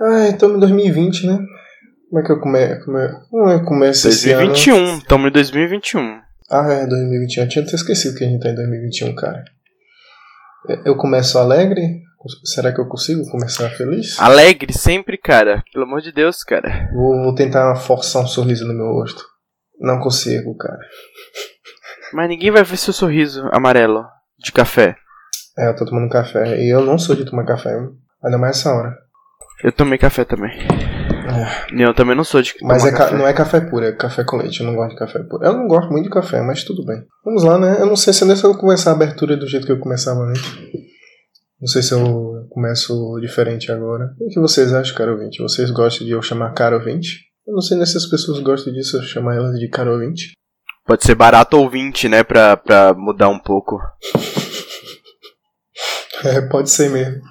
Ah, estamos em 2020, né? Como é que eu come... Como é... Como é começa 2021, estamos em 2021. Ah, é, 2021. Eu tinha até esquecido que a gente tá em 2021, cara. Eu começo alegre? Será que eu consigo começar feliz? Alegre sempre, cara. Pelo amor de Deus, cara. Vou, vou tentar forçar um sorriso no meu rosto. Não consigo, cara. Mas ninguém vai ver seu sorriso amarelo de café. É, eu tô tomando café. E eu não sou de tomar café. Ainda mais essa hora. Eu tomei café também. É. Eu também não sou de Mas é não é café puro, é café com leite. Eu não gosto de café puro. Eu não gosto muito de café, mas tudo bem. Vamos lá, né? Eu não sei se é eu começar a abertura do jeito que eu começava antes. Não sei se eu começo diferente agora. O que vocês acham, caro ouvinte? Vocês gostam de eu chamar caro ouvinte? Eu não sei nem se as pessoas gostam disso, eu chamar elas de caro ouvinte. Pode ser barato ouvinte, né? Pra, pra mudar um pouco. é, pode ser mesmo.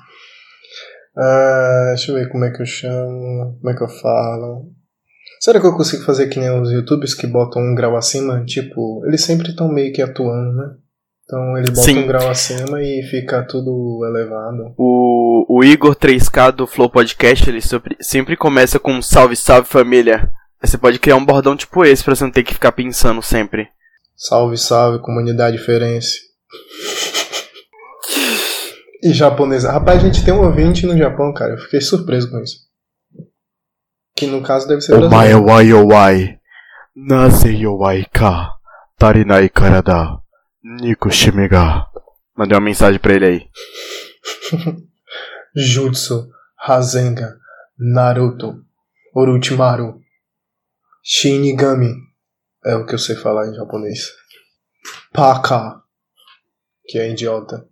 Ah, deixa eu ver como é que eu chamo, como é que eu falo. Será que eu consigo fazer que nem os youtubers que botam um grau acima? Tipo, eles sempre estão meio que atuando, né? Então eles botam Sim. um grau acima e fica tudo elevado. O, o Igor 3K do Flow Podcast, ele sempre, sempre começa com salve, salve família. Você pode criar um bordão tipo esse pra você não ter que ficar pensando sempre. Salve, salve, comunidade diferença. E japonesa. Rapaz, a gente tem um ouvinte no Japão, cara. Eu fiquei surpreso com isso. Que no caso deve ser brasileiro. Omae wa yowai. Naze yowai ka. Tarinai karada. Nico Shimiga. Mandei uma mensagem pra ele aí. Jutsu. Rasengan. Naruto. Orochimaru. Shinigami. É o que eu sei falar em japonês. Paka. Que é idiota.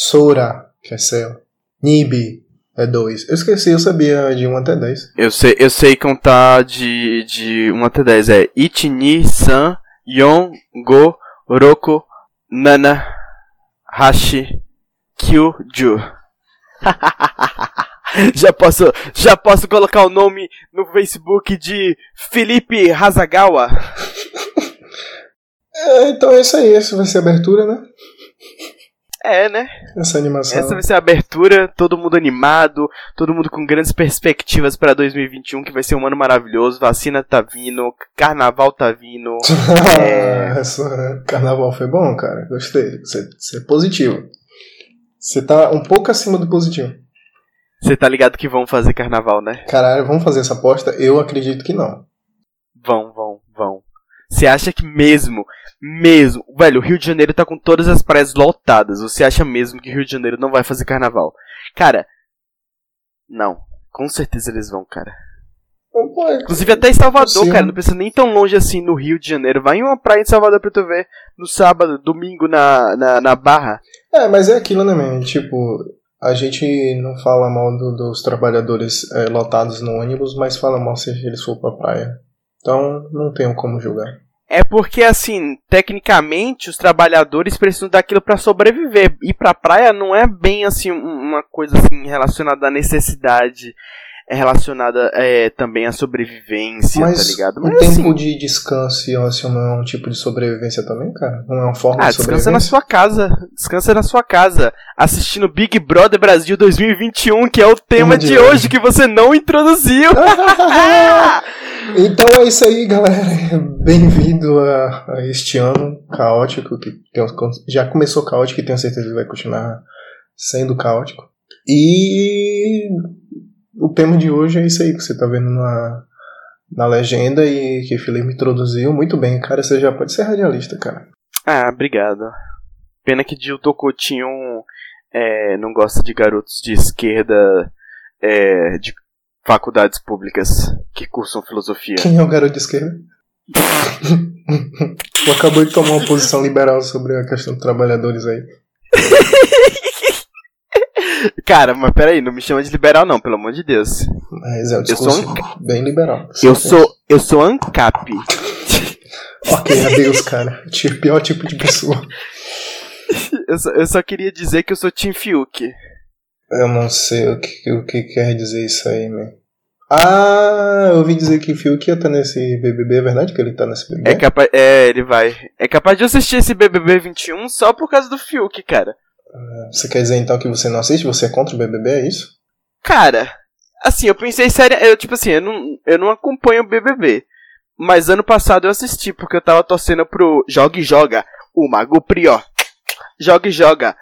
Sora, que é céu. Nibi é 2. Eu esqueci, eu sabia de 1 até 10. Eu sei, eu sei contar de, de 1 até 10. É Ichi, Ni, San, Yon, Go, Roku, Nana, Hashi, Kyu, Ju. já posso, já posso colocar o nome no Facebook de Felipe Hazagawa. é, então é isso aí, essa vai ser a abertura, né? É, né? Essa animação. Essa vai ser a abertura, todo mundo animado, todo mundo com grandes perspectivas para 2021, que vai ser um ano maravilhoso. Vacina tá vindo, carnaval tá vindo. é... Essa, carnaval foi bom, cara. Gostei. Você, você é positivo. Você tá um pouco acima do positivo. Você tá ligado que vão fazer carnaval, né? Caralho, vamos fazer essa aposta? Eu acredito que não. Vão, vão, vão. Você acha que mesmo mesmo. Velho, o Rio de Janeiro tá com todas as praias lotadas. Você acha mesmo que o Rio de Janeiro não vai fazer carnaval? Cara, não. Com certeza eles vão, cara. Inclusive até em Salvador, Sim. cara. Não precisa nem tão longe assim no Rio de Janeiro. Vai em uma praia em Salvador pra tu ver no sábado, domingo na, na, na Barra. É, mas é aquilo, né, man? Tipo, a gente não fala mal do, dos trabalhadores é, lotados no ônibus, mas fala mal se eles for pra praia. Então, não tenho como julgar. É porque, assim, tecnicamente, os trabalhadores precisam daquilo para sobreviver. Ir pra praia não é bem, assim, uma coisa, assim, relacionada à necessidade. É relacionada é, também à sobrevivência, Mas tá ligado? Mas tempo assim, de descanso e ócio não é um tipo de sobrevivência também, cara? Não é uma forma ah, de sobrevivência? descansa na sua casa. Descansa na sua casa. Assistindo Big Brother Brasil 2021, que é o tema, tema de, hoje que você não introduziu. Então é isso aí, galera. Bem-vindo a, a, este ano caótico, que tem, já começou caótico e tenho certeza que vai continuar sendo caótico. E o tema de hoje é isso aí que você tá vendo na, na legenda e que o Felipe introduziu. Muito bem, cara. Você já pode ser radialista, cara. Ah, obrigado. Pena que Dil Tocotinho é, não gosta de garotos de esquerda é, de faculdades públicas que cursam filosofia. Quem é o garoto de esquerda? tu acabou de tomar uma posição liberal sobre a questão dos trabalhadores aí. Cara, mas peraí, não me chama de liberal não, pelo amor de Deus. Mas é um discurso eu sou bem liberal. Eu sou, eu sou ANCAP. ok, adeus, cara. Pior tipo de pessoa. eu, só, eu só queria dizer que eu sou Tim Fiuk. Eu não sei o que, o que quer dizer isso aí, né? Ah, eu ouvi dizer que Fiuk ia estar tá nesse BBB, é verdade que ele tá nesse BBB? É capaz, é, ele vai. É capaz de eu assistir esse BBB 21 só por causa do Fiuk, cara. Você quer dizer então que você não assiste? Você é contra o BBB, é isso? Cara, assim, eu pensei sério, eu tipo assim, eu não, eu não acompanho o BBB. Mas ano passado eu assisti, porque eu tava torcendo pro Joga e Joga, o Mago Prior. Joga e Joga,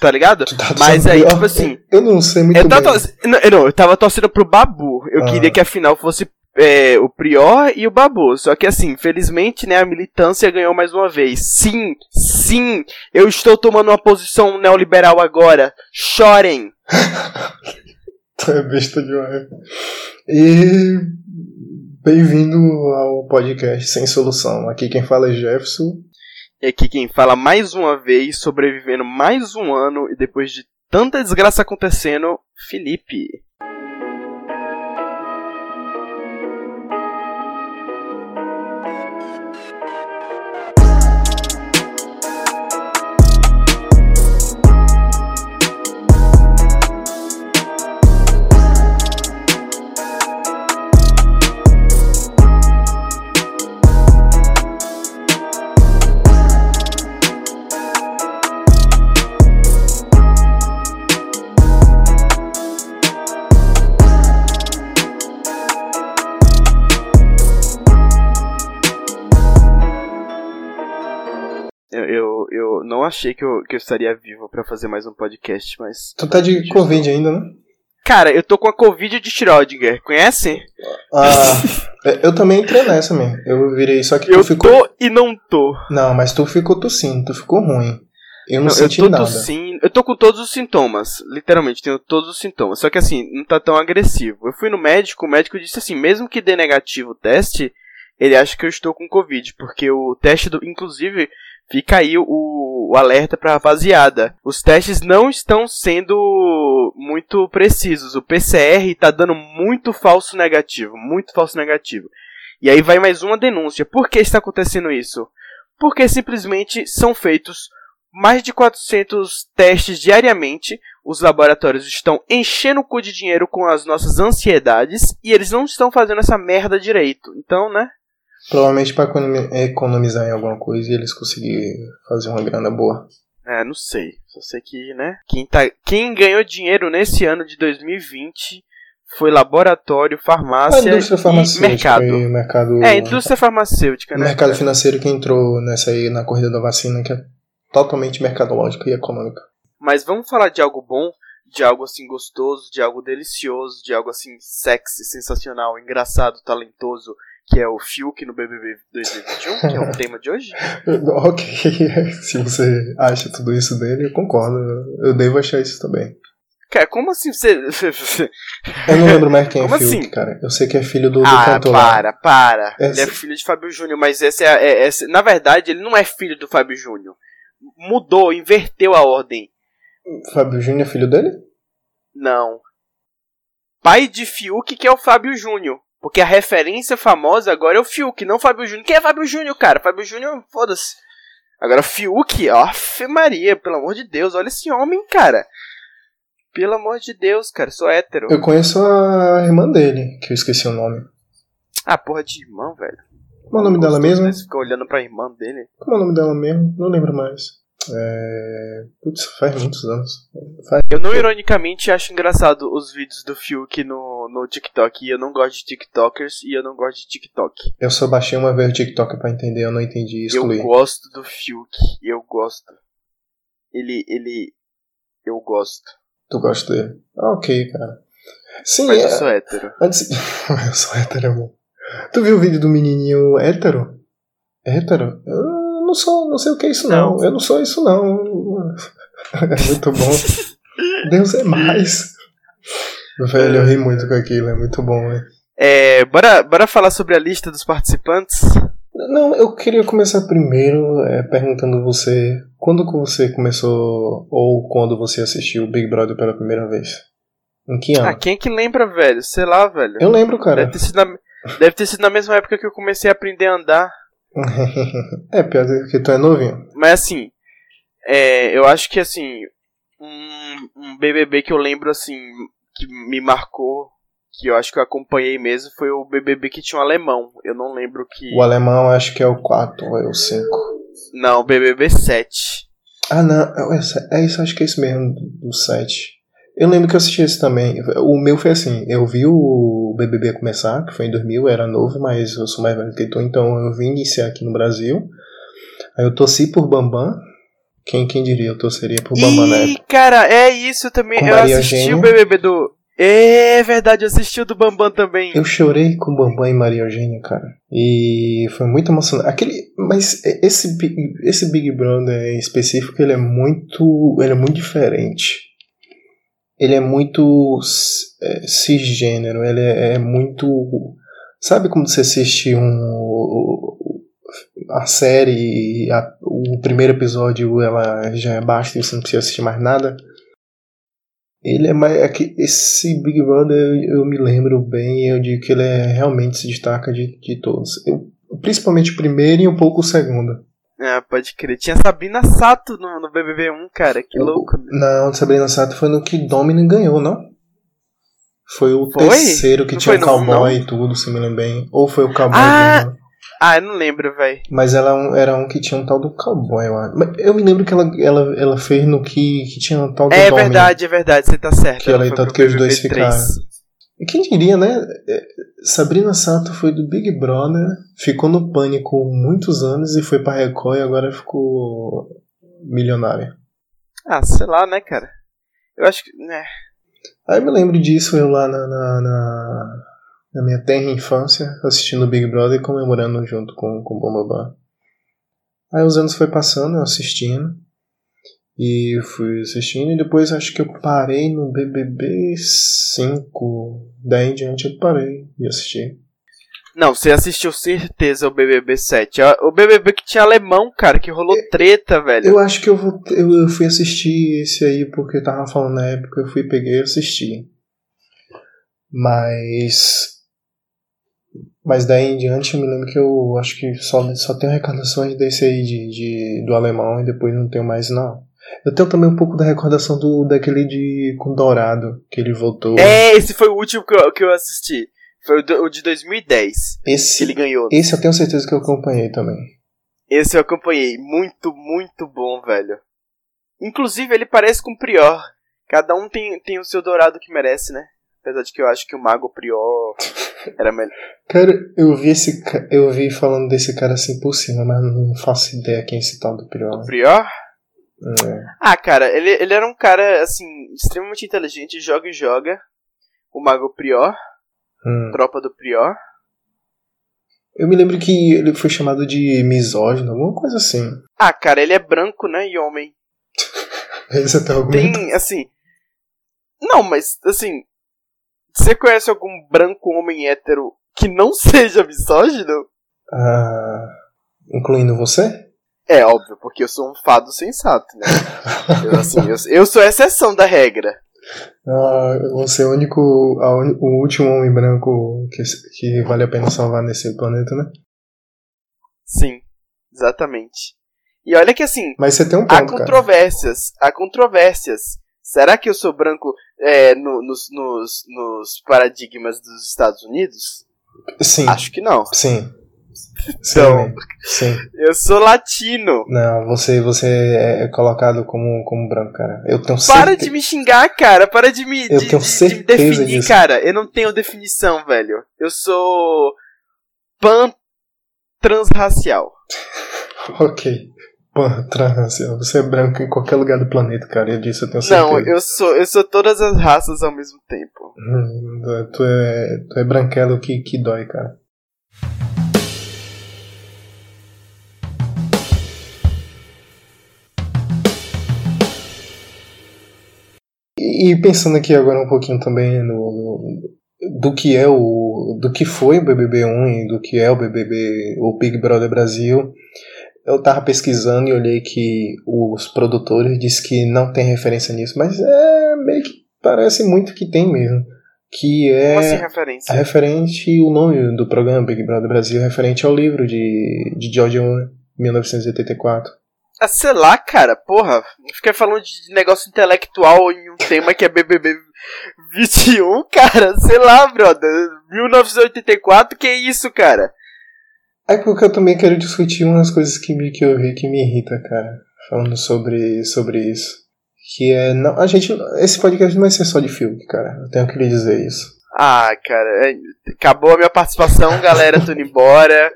tá ligado? Tá Mas aí, tipo assim, Eu não sei muito eu bem. não, eu não, eu tava torcendo pro Babu. Eu Ah. queria que a final fosse é, o Prior e o Babu. Só que assim, felizmente, né, a militância ganhou mais uma vez. Sim, sim, eu estou tomando uma posição neoliberal agora. Chorem. Tu é besta demais. E bem-vindo ao podcast Sem Solução. Aqui quem fala é Jefferson. E aqui quem fala mais uma vez, sobrevivendo mais um ano e depois de tanta desgraça acontecendo, Felipe. Achei que eu, que eu estaria vivo pra fazer mais um podcast, mas. Tu tá de Covid ainda, né? Cara, eu tô com a Covid de Schrödinger, conhece? Ah, eu também entrei nessa mesmo. Eu virei, só que tu Eu ficou. tô e não tô. Não, mas tu ficou tossindo, tu ficou ruim. Eu não, Não, eu senti tô nada. tossindo. Eu tô com todos os sintomas. Literalmente, tenho todos os sintomas. Só que assim, não tá tão agressivo. Eu fui no médico, o médico disse assim, mesmo que dê negativo o teste, ele acha que eu estou com Covid. Porque o teste do. Inclusive, fica aí o, o alerta pra rapaziada. Os testes não estão sendo muito precisos. O PCR tá dando muito falso negativo. Muito falso negativo. E aí vai mais uma denúncia. Por que está acontecendo isso? Porque simplesmente são feitos mais de 400 testes diariamente. Os laboratórios estão enchendo o cu de dinheiro com as nossas ansiedades e eles não estão fazendo essa merda direito. Então, né? Provavelmente pra economi- economizar em alguma coisa e eles conseguirem fazer uma grana boa. É, não sei. Só sei que, né? Quem, tá, quem ganhou dinheiro nesse ano de 2020 foi laboratório, farmácia e mercado. e mercado. É, indústria farmacêutica, né? mercado financeiro que entrou nessa aí na corrida da vacina, que é totalmente mercadológico e econômico. Mas vamos falar de algo bom, de algo assim gostoso, de algo delicioso, de algo assim sexy, sensacional, engraçado, talentoso, que é o Fiuk no BBB 2021, que é o tema de hoje. Ok, se você acha tudo isso dele, eu concordo. Eu devo achar isso também. Cara, como assim você. Eu não lembro mais quem é Como Fiuk, assim? cara. Eu sei que é filho do, do ah, cantor para, para. Ele é Essa- filho de Fábio Júnior, mas esse é, é- esse- na verdade ele não é filho do Fábio Júnior. Mudou, inverteu a ordem. Fábio Júnior é filho dele? Não. Pai de Fiuk que é o Fábio Júnior. Porque a referência famosa agora é o Fiuk, não o Fábio Júnior. Quem é Fábio Júnior, cara? Fábio Júnior, foda-se. Agora Fiuk, ó, Maria, pelo amor de Deus, olha esse homem, cara. Pelo amor de Deus, cara, sou hétero. Eu conheço a irmã dele, que eu esqueci o nome. Ah, porra de irmão, velho. Como é o nome dela mesmo? né? Você fica olhando pra irmã dele. Como é o nome dela mesmo? Não lembro mais. É... Putz, faz muitos anos. Faz... Eu não ironicamente acho engraçado os vídeos do Fiuk no, no TikTok. E eu não gosto de TikTokers e eu não gosto de TikTok. Eu só baixei uma vez o TikTok pra entender, eu não entendi excluí. Eu gosto do Fiuk. Eu gosto. Ele. ele. Eu gosto. Tu gosta dele? Ah, ok, cara. Sim, Mas é... eu sou hétero. Antes... eu sou hétero, amor. Tu viu o vídeo do menininho hétero? Hétero? Eu não sou, não sei o que é isso não. Não. Eu não sou isso não. É muito bom. Deus é mais. Velho, eu ri muito com aquilo, é muito bom, né? É, bora, bora falar sobre a lista dos participantes? Não, eu queria começar primeiro é, perguntando você quando que você começou ou quando você assistiu Big Brother pela primeira vez? Em que ano? Ah, quem é que lembra, velho? Sei lá, velho. Eu lembro, cara. Deve ter, sido na, deve ter sido na mesma época que eu comecei a aprender a andar. É, pior que tu é novinho. Mas assim, é, eu acho que assim, um, um BBB que eu lembro assim, que me marcou, que eu acho que eu acompanhei mesmo, foi o BBB que tinha um alemão. Eu não lembro que. O alemão acho que é o 4 ou é o 5. Não, o BBB 7. Ah, não, é, é isso, acho que é isso mesmo, do 7. Eu lembro que eu assisti esse também. O meu foi assim, eu vi o BBB começar, que foi em 2000, eu era novo, mas eu sou mais velho que tu, então eu vim iniciar aqui no Brasil. Aí eu torci por Bambam. Quem, quem diria eu torceria por Bambam na Ih, época. cara, é isso também. Com eu Maria assisti Eugênia. o BBB do. É verdade, eu assisti o do Bambam também. Eu chorei com Bambam e Maria Eugênia, cara. E foi muito emocionante. Aquele, mas esse, Big- esse Big Brother em específico, ele é muito, ele é muito diferente. Ele é muito é, cisgênero, ele é, é muito... Sabe como você assiste um, a série a- o primeiro episódio ela já é basta e você não precisa assistir mais nada? Ele é mais. É que esse Big Brother eu, eu me lembro bem, eu digo que ele é, realmente se destaca de, de todos. Eu- principalmente o primeiro e um pouco o segundo. É, pode crer. Tinha Sabrina Sato no, no BBB 1, cara. Que louco. né? Não, Sabrina Sato foi no que Dominic ganhou, não? Foi o Foi? terceiro que Não tinha o cowboy e tudo, se me lembro bem. Ou foi o cowboy Ah! ganhou. Ah, eu não lembro, velho. Mas ela um- era um que tinha um tal do cowboy, eu acho. Mas Eu me lembro que ela, ela, ela fez no que, que tinha um tal do É Dominic. verdade, é verdade, você tá certo. Que ela é tanto que os dois BBB 3. ficaram. E quem diria, né? É, Sabrina Sato foi do Big Brother, ficou no pânico muitos anos e foi pra Record e agora ficou milionária. Ah, sei lá, né, cara. Eu acho que. né. Aí eu me lembro disso eu lá na, na, na, na minha terra infância, assistindo Big Brother e comemorando junto com, o Bambambam. Aí os anos foi passando, eu assistindo. E fui assistindo e depois acho que eu parei no BBB 5. Daí em diante eu parei de assistir. Não, você assistiu certeza o BBB 7. É O BBB que tinha alemão, cara, que rolou treta, velho. Eu acho que eu, vou, eu, eu fui assistir esse aí porque eu tava falando na época, eu fui, peguei e assisti. Mas. Mas daí em diante eu me lembro que eu acho que só, só tenho recordações desse aí de, de, do alemão e depois não tenho mais não. Eu tenho também um pouco da recordação do, daquele de com Dourado, que ele voltou. É, esse foi o último que eu, que eu assisti. Foi o, do- o de 2010, que Esse, ele ganhou. esse eu tenho certeza que eu acompanhei também. Esse eu acompanhei. Muito, muito bom, velho. Inclusive, ele parece com o Prior. Cada um tem, tem o seu dourado que merece, né? Apesar de que eu acho que o Mago Prior era melhor. Cara, eu vi esse eu vi falando desse cara assim por cima, mas não faço ideia quem é esse tal do Prior. Prior? É. Ah, cara, ele, ele era um cara, assim, extremamente inteligente, joga e joga. O Mago Prior, Hum. tropa do Prior. Eu me lembro que ele foi chamado de misógino, alguma coisa assim. Ah, cara, ele é branco, né? E homem. Esse até argumento. Tem, assim. Não, mas, assim. Você conhece algum branco homem hétero que não seja misógino? Ah, incluindo você? É óbvio, porque eu sou um fado sensato, né? Eu, assim, eu, eu sou a exceção da regra. Ah, você é o único, a uni- o último homem branco que, que vale a pena salvar nesse planeta, né? Sim, exatamente. E olha que assim, Mas você tem um há ponto, cara. controvérsias, há controvérsias. Será que eu sou branco é, no- nos, nos, nos paradigmas dos Estados Unidos? Sim, Acho que não. sim. Então. sim. Eu sou latino. Não, você, você é colocado como, como branco, cara. Eu tenho certeza. Para de me xingar, cara. Para de me, Eu de, tenho de- de me certeza definir, disso. cara. Eu não tenho definição, velho. Eu sou pan transracial. Ok. Pô, transracial. Você é branco em qualquer lugar do planeta, cara. Eu disse, eu tenho certeza. Não, eu sou eu sou todas as raças ao mesmo tempo. Hum, Tu é, tu é branquelo que, que dói, cara. E pensando aqui agora um pouquinho também no, no- do que é o do que foi o BBB1 e do que é o BBB o Big Brother Brasil, eu tava pesquisando e olhei que os produtores diz que não tem referência nisso, mas é meio que parece muito que tem mesmo, que é assim referência? referente o nome do programa Big Brother Brasil é referente ao livro de de George Orwell, 1984. Ah, sei lá, cara, porra. Fiquei falando de negócio intelectual em um tema que é BBB 21, cara. Sei lá, brother. 1984, que isso, cara? É porque eu também quero discutir umas coisas que, me, que eu vi que me irrita, cara. Falando sobre, sobre isso. Que é. Não, a gente. Esse podcast não vai ser só de filme, cara. Eu tenho que lhe dizer isso. Ah, cara, é, acabou a minha participação, galera, tô indo embora.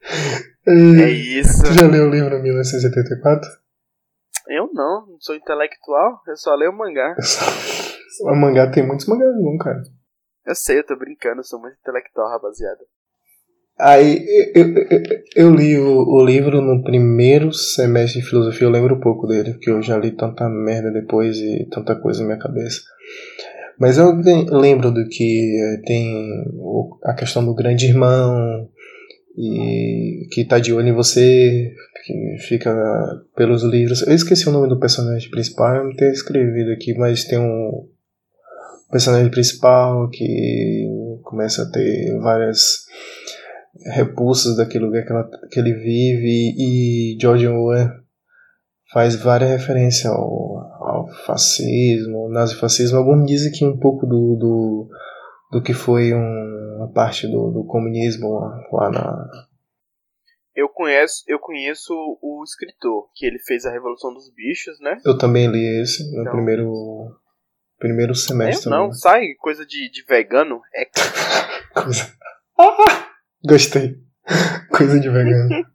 É isso. Tu já leu o livro 1984? Eu não, não sou intelectual, eu só leio mangá. O mangá tem muitos mangás bons, cara. Eu sei, eu tô brincando, eu sou muito intelectual, rapaziada. Aí eu, eu, eu li o, o, livro no primeiro semestre de filosofia, eu lembro pouco dele, porque eu já li tanta merda depois e tanta coisa na minha cabeça. Mas eu lembro do que eh, tem a questão do grande irmão, e que tá de olho em você, que fica pelos livros. Eu esqueci o nome do personagem principal, eu não tenho escrevido aqui, mas tem um personagem principal que começa a ter várias repulsas daquele lugar que, ela, que ele vive e George Orwell faz várias referências ao, ao fascismo, ao nazifascismo. Alguns dizem que um pouco do, do, do que foi um, uma parte do, do comunismo lá, na, eu conheço, eu conheço o escritor, que ele fez a Revolução dos Bichos, né? Eu também li esse no então, primeiro primeiro semestre. Eu não, né? sai coisa de, de vegano. É coisa. Gostei. Coisa de vegano.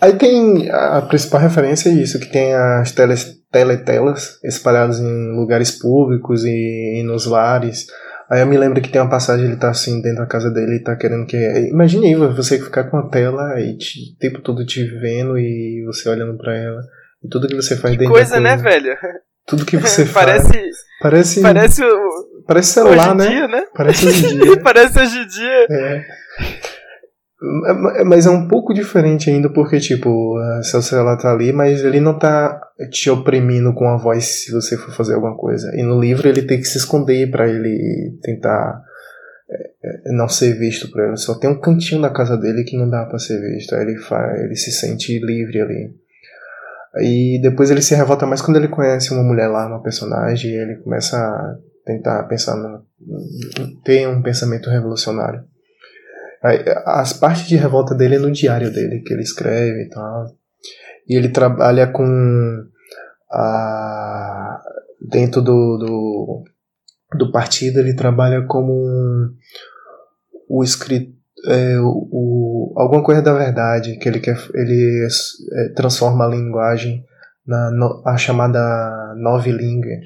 Aí tem a principal referência é isso, que tem as teles, teletelas espalhadas em lugares públicos e, e nos lares. Aí eu me lembro que tem uma passagem, ele tá assim dentro da casa dele e tá querendo que. Imagine aí você ficar com a tela e te, o tempo todo te vendo e você olhando pra ela. E tudo que você faz que dentro coisa, né, velho? Tudo que você parece, faz. Parece. Parece o. Parece celular, né? Dia, né? Parece hoje em dia. parece hoje em dia. É. Mas é um pouco diferente ainda, porque, tipo, seu celular tá ali, mas ele não tá te oprimindo com a voz se você for fazer alguma coisa. E no livro ele tem que se esconder para ele tentar é, é, não ser visto por ele. Só tem um cantinho da casa dele que não dá para ser visto. Aí ele, faz, ele se sente livre ali. E depois ele se revolta mais quando ele conhece uma mulher lá, uma personagem, e ele começa a tentar pensar no, ter um pensamento revolucionário. As partes de revolta dele é no diário dele, que ele escreve e tal. E ele trabalha com. A, dentro do, do, do partido, ele trabalha como um, o escritor. É, o, o, alguma coisa da verdade, que ele quer. Ele é, transforma a linguagem na no, a chamada novilíngue.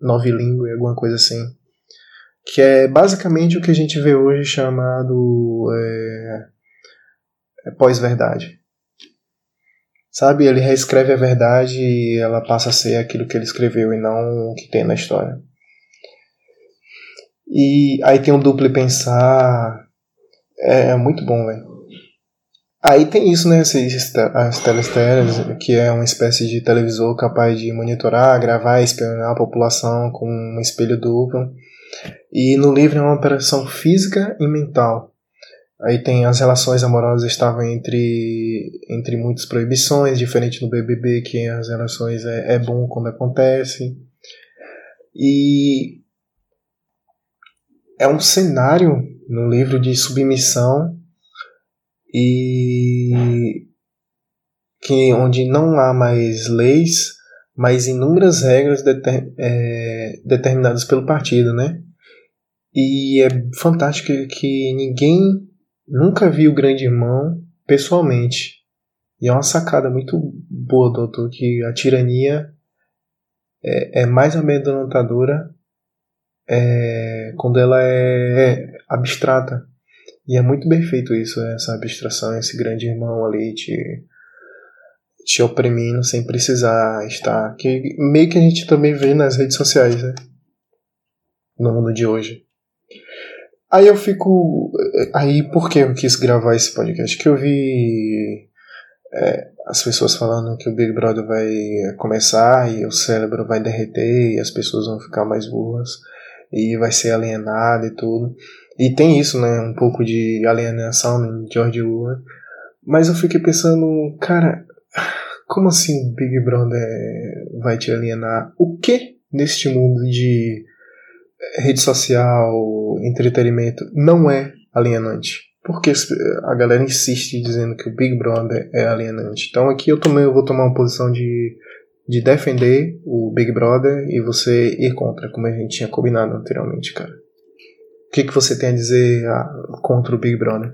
Novilíngue, alguma coisa assim que é basicamente o que a gente vê hoje chamado é, é pós-verdade. Sabe, ele reescreve a verdade e ela passa a ser aquilo que ele escreveu e não o que tem na história. E aí tem um duplo pensar. É, é muito bom, velho. Aí tem isso, né? As telesteras, que é uma espécie de televisor capaz de monitorar, gravar e espionar a população com um espelho duplo. E no livro é uma operação física e mental. Aí tem as relações amorosas estavam entre, entre muitas proibições, diferente do BBB, que as relações é, é bom quando acontece. E é um cenário no livro de submissão e que onde não há mais leis, mas inúmeras regras deter, é, determinadas pelo partido, né? E é fantástico que ninguém nunca viu o Grande Irmão pessoalmente. E é uma sacada muito boa do autor que a tirania é, é mais amedrontadora é, quando ela é abstrata. E é muito bem feito isso, essa abstração, esse grande irmão ali te, te oprimindo sem precisar estar. Que meio que a gente também vê nas redes sociais, né? No mundo de hoje. Aí eu fico. Aí por que eu quis gravar esse podcast? Que eu vi é, as pessoas falando que o Big Brother vai começar e o cérebro vai derreter e as pessoas vão ficar mais burras e vai ser alienado e tudo. E tem isso, né? Um pouco de alienação em George Orwell. Mas eu fiquei pensando, cara, como assim Big Brother vai te alienar? O que neste mundo de rede social, entretenimento, não é alienante. Porque a galera insiste dizendo que o Big Brother é alienante. Então aqui eu também vou tomar uma posição de de defender o Big Brother e você ir contra, como a gente tinha combinado anteriormente, cara. O que, que você tem a dizer a, contra o Big Brother?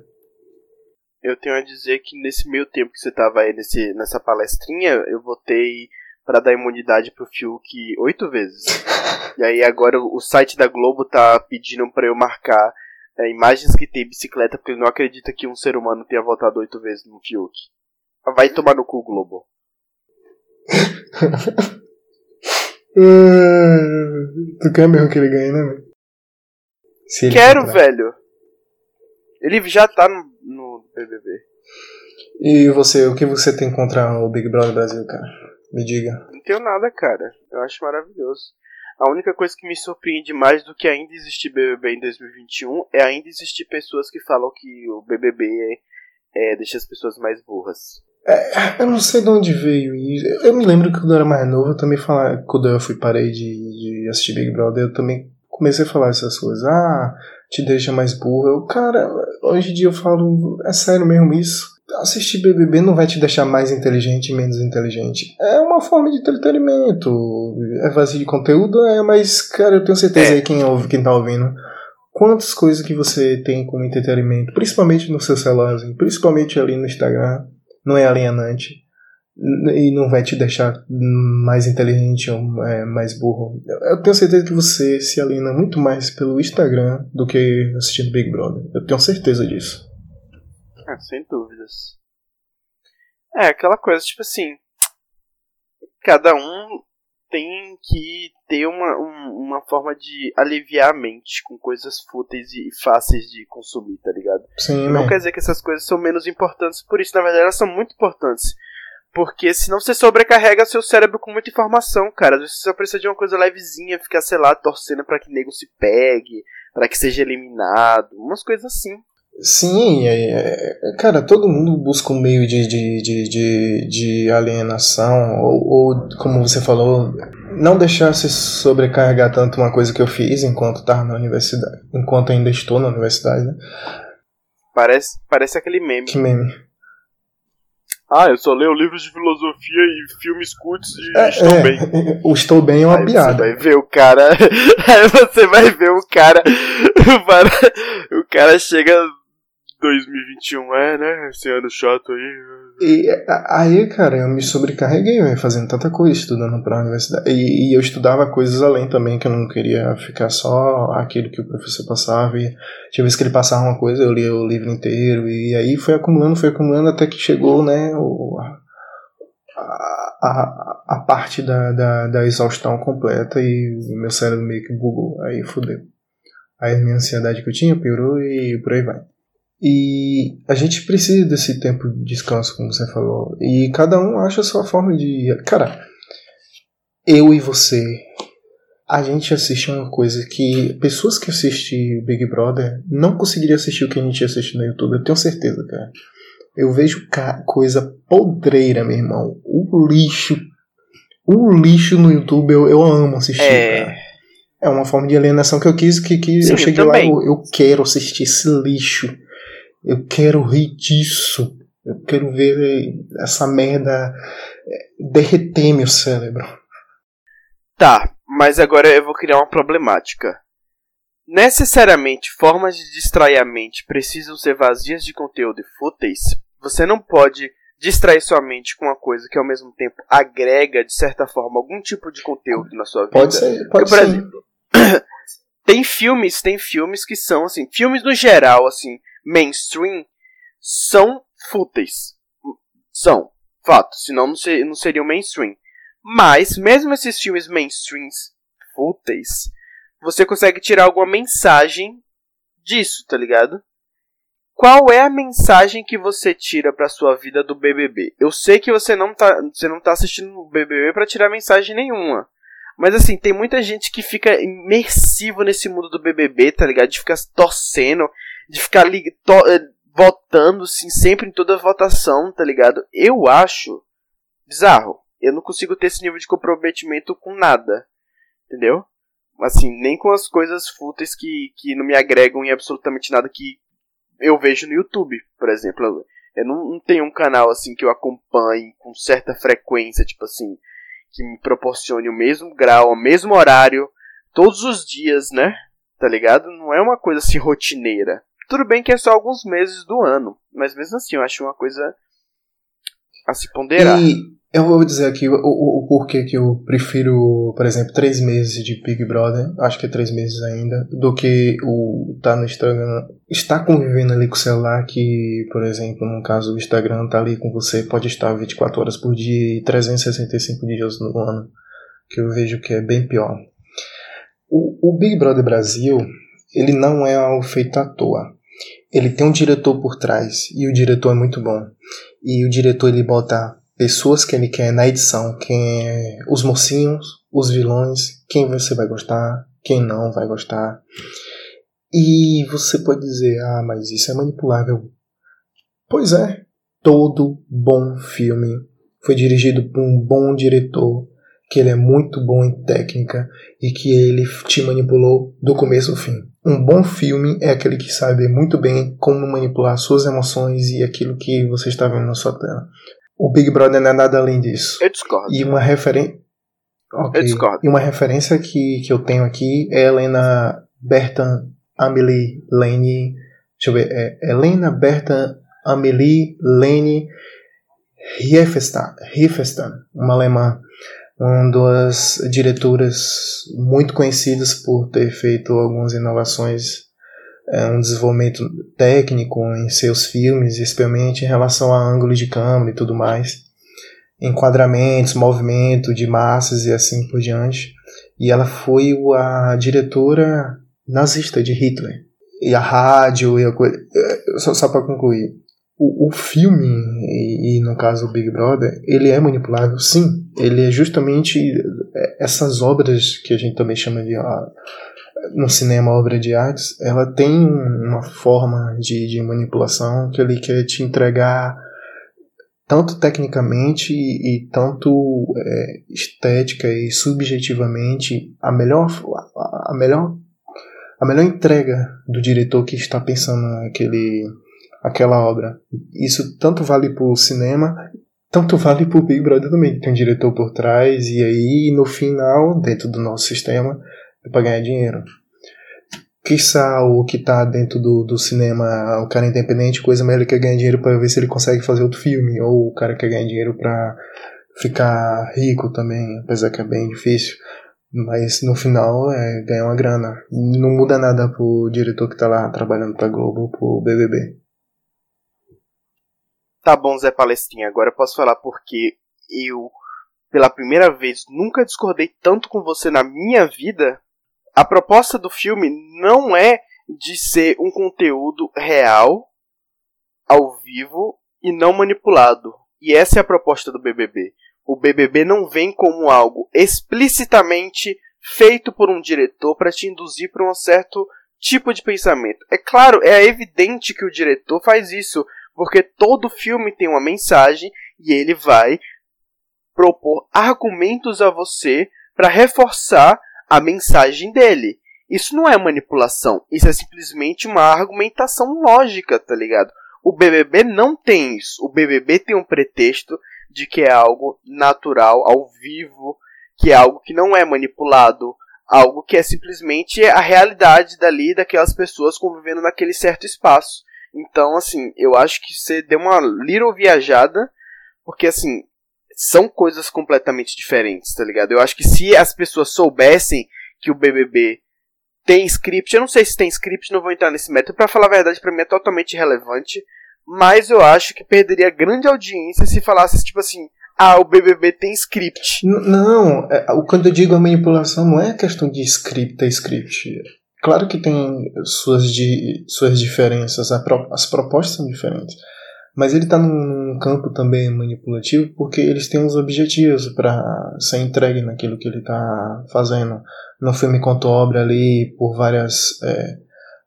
Eu tenho a dizer que nesse meio tempo que você tava aí nesse, nessa palestrinha, eu votei para dar imunidade pro Fiuk oito vezes. e aí agora o site da Globo tá pedindo para eu marcar é, imagens que tem bicicleta, porque ele não acredita que um ser humano tenha votado oito vezes no Fiuk. Vai tomar no cu, Globo. tu quer mesmo que ele ganhe, né, velho? Quero, velho. Ele já tá no, no BBB. E você, o que você tem contra o Big Brother Brasil, cara? Me diga. Não tenho nada, cara. Eu acho maravilhoso. A única coisa que me surpreende mais do que ainda existir BBB em 2021 é ainda existir pessoas que falam que o BBB é, é, deixa as pessoas mais burras. É, eu não sei de onde veio isso. Eu me lembro que quando eu era mais novo, eu também falava. Quando eu fui parei de, de assistir Big Brother, eu também comecei a falar essas coisas. Ah, te deixa mais burro. Eu, cara, hoje em dia eu falo, é sério mesmo isso? Assistir BBB não vai te deixar mais inteligente menos inteligente. É uma forma de entretenimento. É vazio de conteúdo, é, mas, cara, eu tenho certeza é. aí quem ouve, quem tá ouvindo. Quantas coisas que você tem como entretenimento, principalmente no seu celular, principalmente ali no Instagram, não é alienante e não vai te deixar mais inteligente ou é, mais burro. Eu tenho certeza que você se aliena muito mais pelo Instagram do que assistindo Big Brother. Eu tenho certeza disso. É, sem dúvidas. É, aquela coisa, tipo assim. Cada um tem que ter uma, um, uma forma de aliviar a mente com coisas fúteis e fáceis de consumir, tá ligado? Sim, não quer dizer que essas coisas são menos importantes por isso, na verdade elas são muito importantes. Porque senão você sobrecarrega seu cérebro com muita informação, cara. Às vezes você só precisa de uma coisa levezinha, ficar, sei lá, torcendo para que nego se pegue, para que seja eliminado, umas coisas assim. Sim, é, é, cara, todo mundo busca um meio de, de, de, de, de alienação, ou, ou, como você falou, não deixar se sobrecarregar tanto uma coisa que eu fiz enquanto estava na universidade, enquanto ainda estou na universidade, né? Parece, parece aquele meme. Que meme? Ah, eu só leio livros de filosofia e filmes cultos e é, estou é, bem. O estou bem é uma aí piada. Você vai ver o cara. Aí você vai ver o cara. O cara chega 2021 é, né? Esse ano chato aí. E aí, cara, eu me sobrecarreguei, véio, fazendo tanta coisa, estudando pra universidade. E, e, eu estudava coisas além também, que eu não queria ficar só aquilo que o professor passava. E tinha vez que ele passava uma coisa, eu lia o livro inteiro. E aí foi acumulando, foi acumulando até que chegou, né, o, a, a, a parte da, da, da exaustão completa e meu cérebro meio que bugou. Aí fudeu. Aí a minha ansiedade que eu tinha piorou e por aí vai. E a gente precisa desse tempo de descanso, como você falou. E cada um acha a sua forma de. Cara, eu e você, a gente assiste uma coisa que pessoas que assistem Big Brother não conseguiriam assistir o que a gente assiste no YouTube, eu tenho certeza, cara. Eu vejo coisa podreira, meu irmão. O lixo. O lixo no YouTube eu, eu amo assistir, é... cara. É uma forma de alienação que eu quis, que, que Sim, eu cheguei eu lá, eu, eu quero assistir esse lixo. Eu quero rir disso. Eu quero ver essa merda é, derreter meu cérebro. Tá, mas agora eu vou criar uma problemática. Necessariamente, formas de distrair a mente precisam ser vazias de conteúdo e fúteis. Você não pode distrair sua mente com uma coisa que ao mesmo tempo agrega, de certa forma, algum tipo de conteúdo na sua vida. Pode ser, pode Porque, por ser. exemplo, tem filmes, tem filmes que são assim, filmes no geral, assim, mainstream são fúteis. São, fato, senão não, ser, não seriam mainstream. Mas, mesmo esses filmes mainstreams fúteis, você consegue tirar alguma mensagem disso, tá ligado? Qual é a mensagem que você tira pra sua vida do BBB? Eu sei que você não tá, você não tá assistindo o BBB para tirar mensagem nenhuma. Mas assim, tem muita gente que fica imersivo nesse mundo do BBB, tá ligado? De ficar torcendo de ficar li, to, eh, votando assim, sempre em toda votação, tá ligado? Eu acho bizarro. Eu não consigo ter esse nível de comprometimento com nada. Entendeu? Assim, nem com as coisas fúteis que, que não me agregam em absolutamente nada que eu vejo no YouTube, por exemplo. Eu não, não tenho um canal assim que eu acompanhe com certa frequência, tipo assim, que me proporcione o mesmo grau, o mesmo horário, todos os dias, né? Tá ligado? Não é uma coisa assim rotineira. Tudo bem que é só alguns meses do ano, mas mesmo assim eu acho uma coisa a se ponderar. E eu vou dizer aqui o, o, o, porquê que eu prefiro, por exemplo, três meses de Big Brother, acho que é três meses ainda, do que o tá no Instagram, estar convivendo ali com o celular, que, por exemplo, no caso o Instagram tá ali com você, pode estar 24 horas por dia e 365 dias no ano, que eu vejo que é bem pior. O, o Big Brother Brasil, ele não é algo feito à toa. Ele tem um diretor por trás, e o diretor é muito bom. E o diretor ele bota pessoas que ele quer na edição, quem é os mocinhos, os vilões, quem você vai gostar, quem não vai gostar. E você pode dizer, ah, mas isso é manipulável. Pois é, todo bom filme foi dirigido por um bom diretor, que ele é muito bom em técnica e que ele te manipulou do começo ao fim. Um bom filme é aquele que sabe muito bem como manipular suas emoções e aquilo que você está vendo na sua tela. O Big Brother não é nada além disso. Eu discordo. E uma referência. Okay. Eu discordo. E uma referência que, que eu tenho aqui é Helena Bertan Amelie Lane. Deixa eu ver. É Helena Bertan Amelie Lane Riefenstahl, uma alemã. Uma das diretoras muito conhecidas por ter feito algumas inovações é, um desenvolvimento técnico em seus filmes, especialmente em relação a ângulo de câmera e tudo mais, enquadramentos, movimento de massas e assim por diante. E ela foi a diretora nazista de Hitler. E a rádio e a coisa. É, só, só para concluir. O, o filme, e, e, no caso o Big Brother, ele é manipulável, sim. Ele é justamente é, essas obras que a gente também chama de no cinema obra de artes, ela tem uma forma de, de manipulação que ele quer te entregar tanto tecnicamente e, e tanto é, estética e subjetivamente a melhor a, a melhor a melhor entrega do diretor que está pensando naquele aquela obra. Isso tanto vale para o cinema, tanto vale para o Big Brother também, que tem um diretor por trás e aí no final, dentro do nosso sistema, é para ganhar dinheiro. Quiçá o que tá dentro do, do cinema, o cara independente, coisa melhor quer ganhar dinheiro para ver se ele consegue fazer outro filme, ou o cara quer ganhar dinheiro para ficar rico também, apesar que é bem difícil. Mas no final é ganhar uma grana. Não muda nada pro diretor que tá lá trabalhando pra Globo, pro BBB. Tá bom, Zé Palestrinha, agora eu posso falar porque eu, pela primeira vez, nunca discordei tanto com você na minha vida a proposta do filme não é de ser um conteúdo real, ao vivo e não manipulado. E essa é a proposta do BBB. O BBB não vem como algo explicitamente feito por um diretor para te induzir para um certo tipo de pensamento. É claro, é evidente que o diretor faz isso, porque todo filme tem uma mensagem e ele vai propor argumentos a você para reforçar a mensagem dele. Isso não é manipulação, isso é simplesmente uma argumentação lógica, tá ligado? O BBB não tem isso. O BBB tem um pretexto de que é algo natural, ao vivo, que é algo que não é manipulado, algo que é simplesmente a realidade dali daquelas pessoas convivendo naquele certo espaço. Então, assim, eu acho que você deu uma little viajada, porque assim, são coisas completamente diferentes, tá ligado? Eu acho que se as pessoas soubessem que o BBB tem script, eu não sei se tem script, não vou entrar nesse método, para falar a verdade, para mim é totalmente irrelevante, mas eu acho que perderia grande audiência se falasse tipo assim, ah, o BBB tem script. Não, é, quando eu digo a manipulação não é questão de script, é script. Claro que tem suas, di, suas diferenças, as propostas são diferentes. Mas ele está num, campo também manipulativo porque eles têm uns objetivos para ser entregue naquilo que ele está fazendo. No filme quanto obra ali por várias é,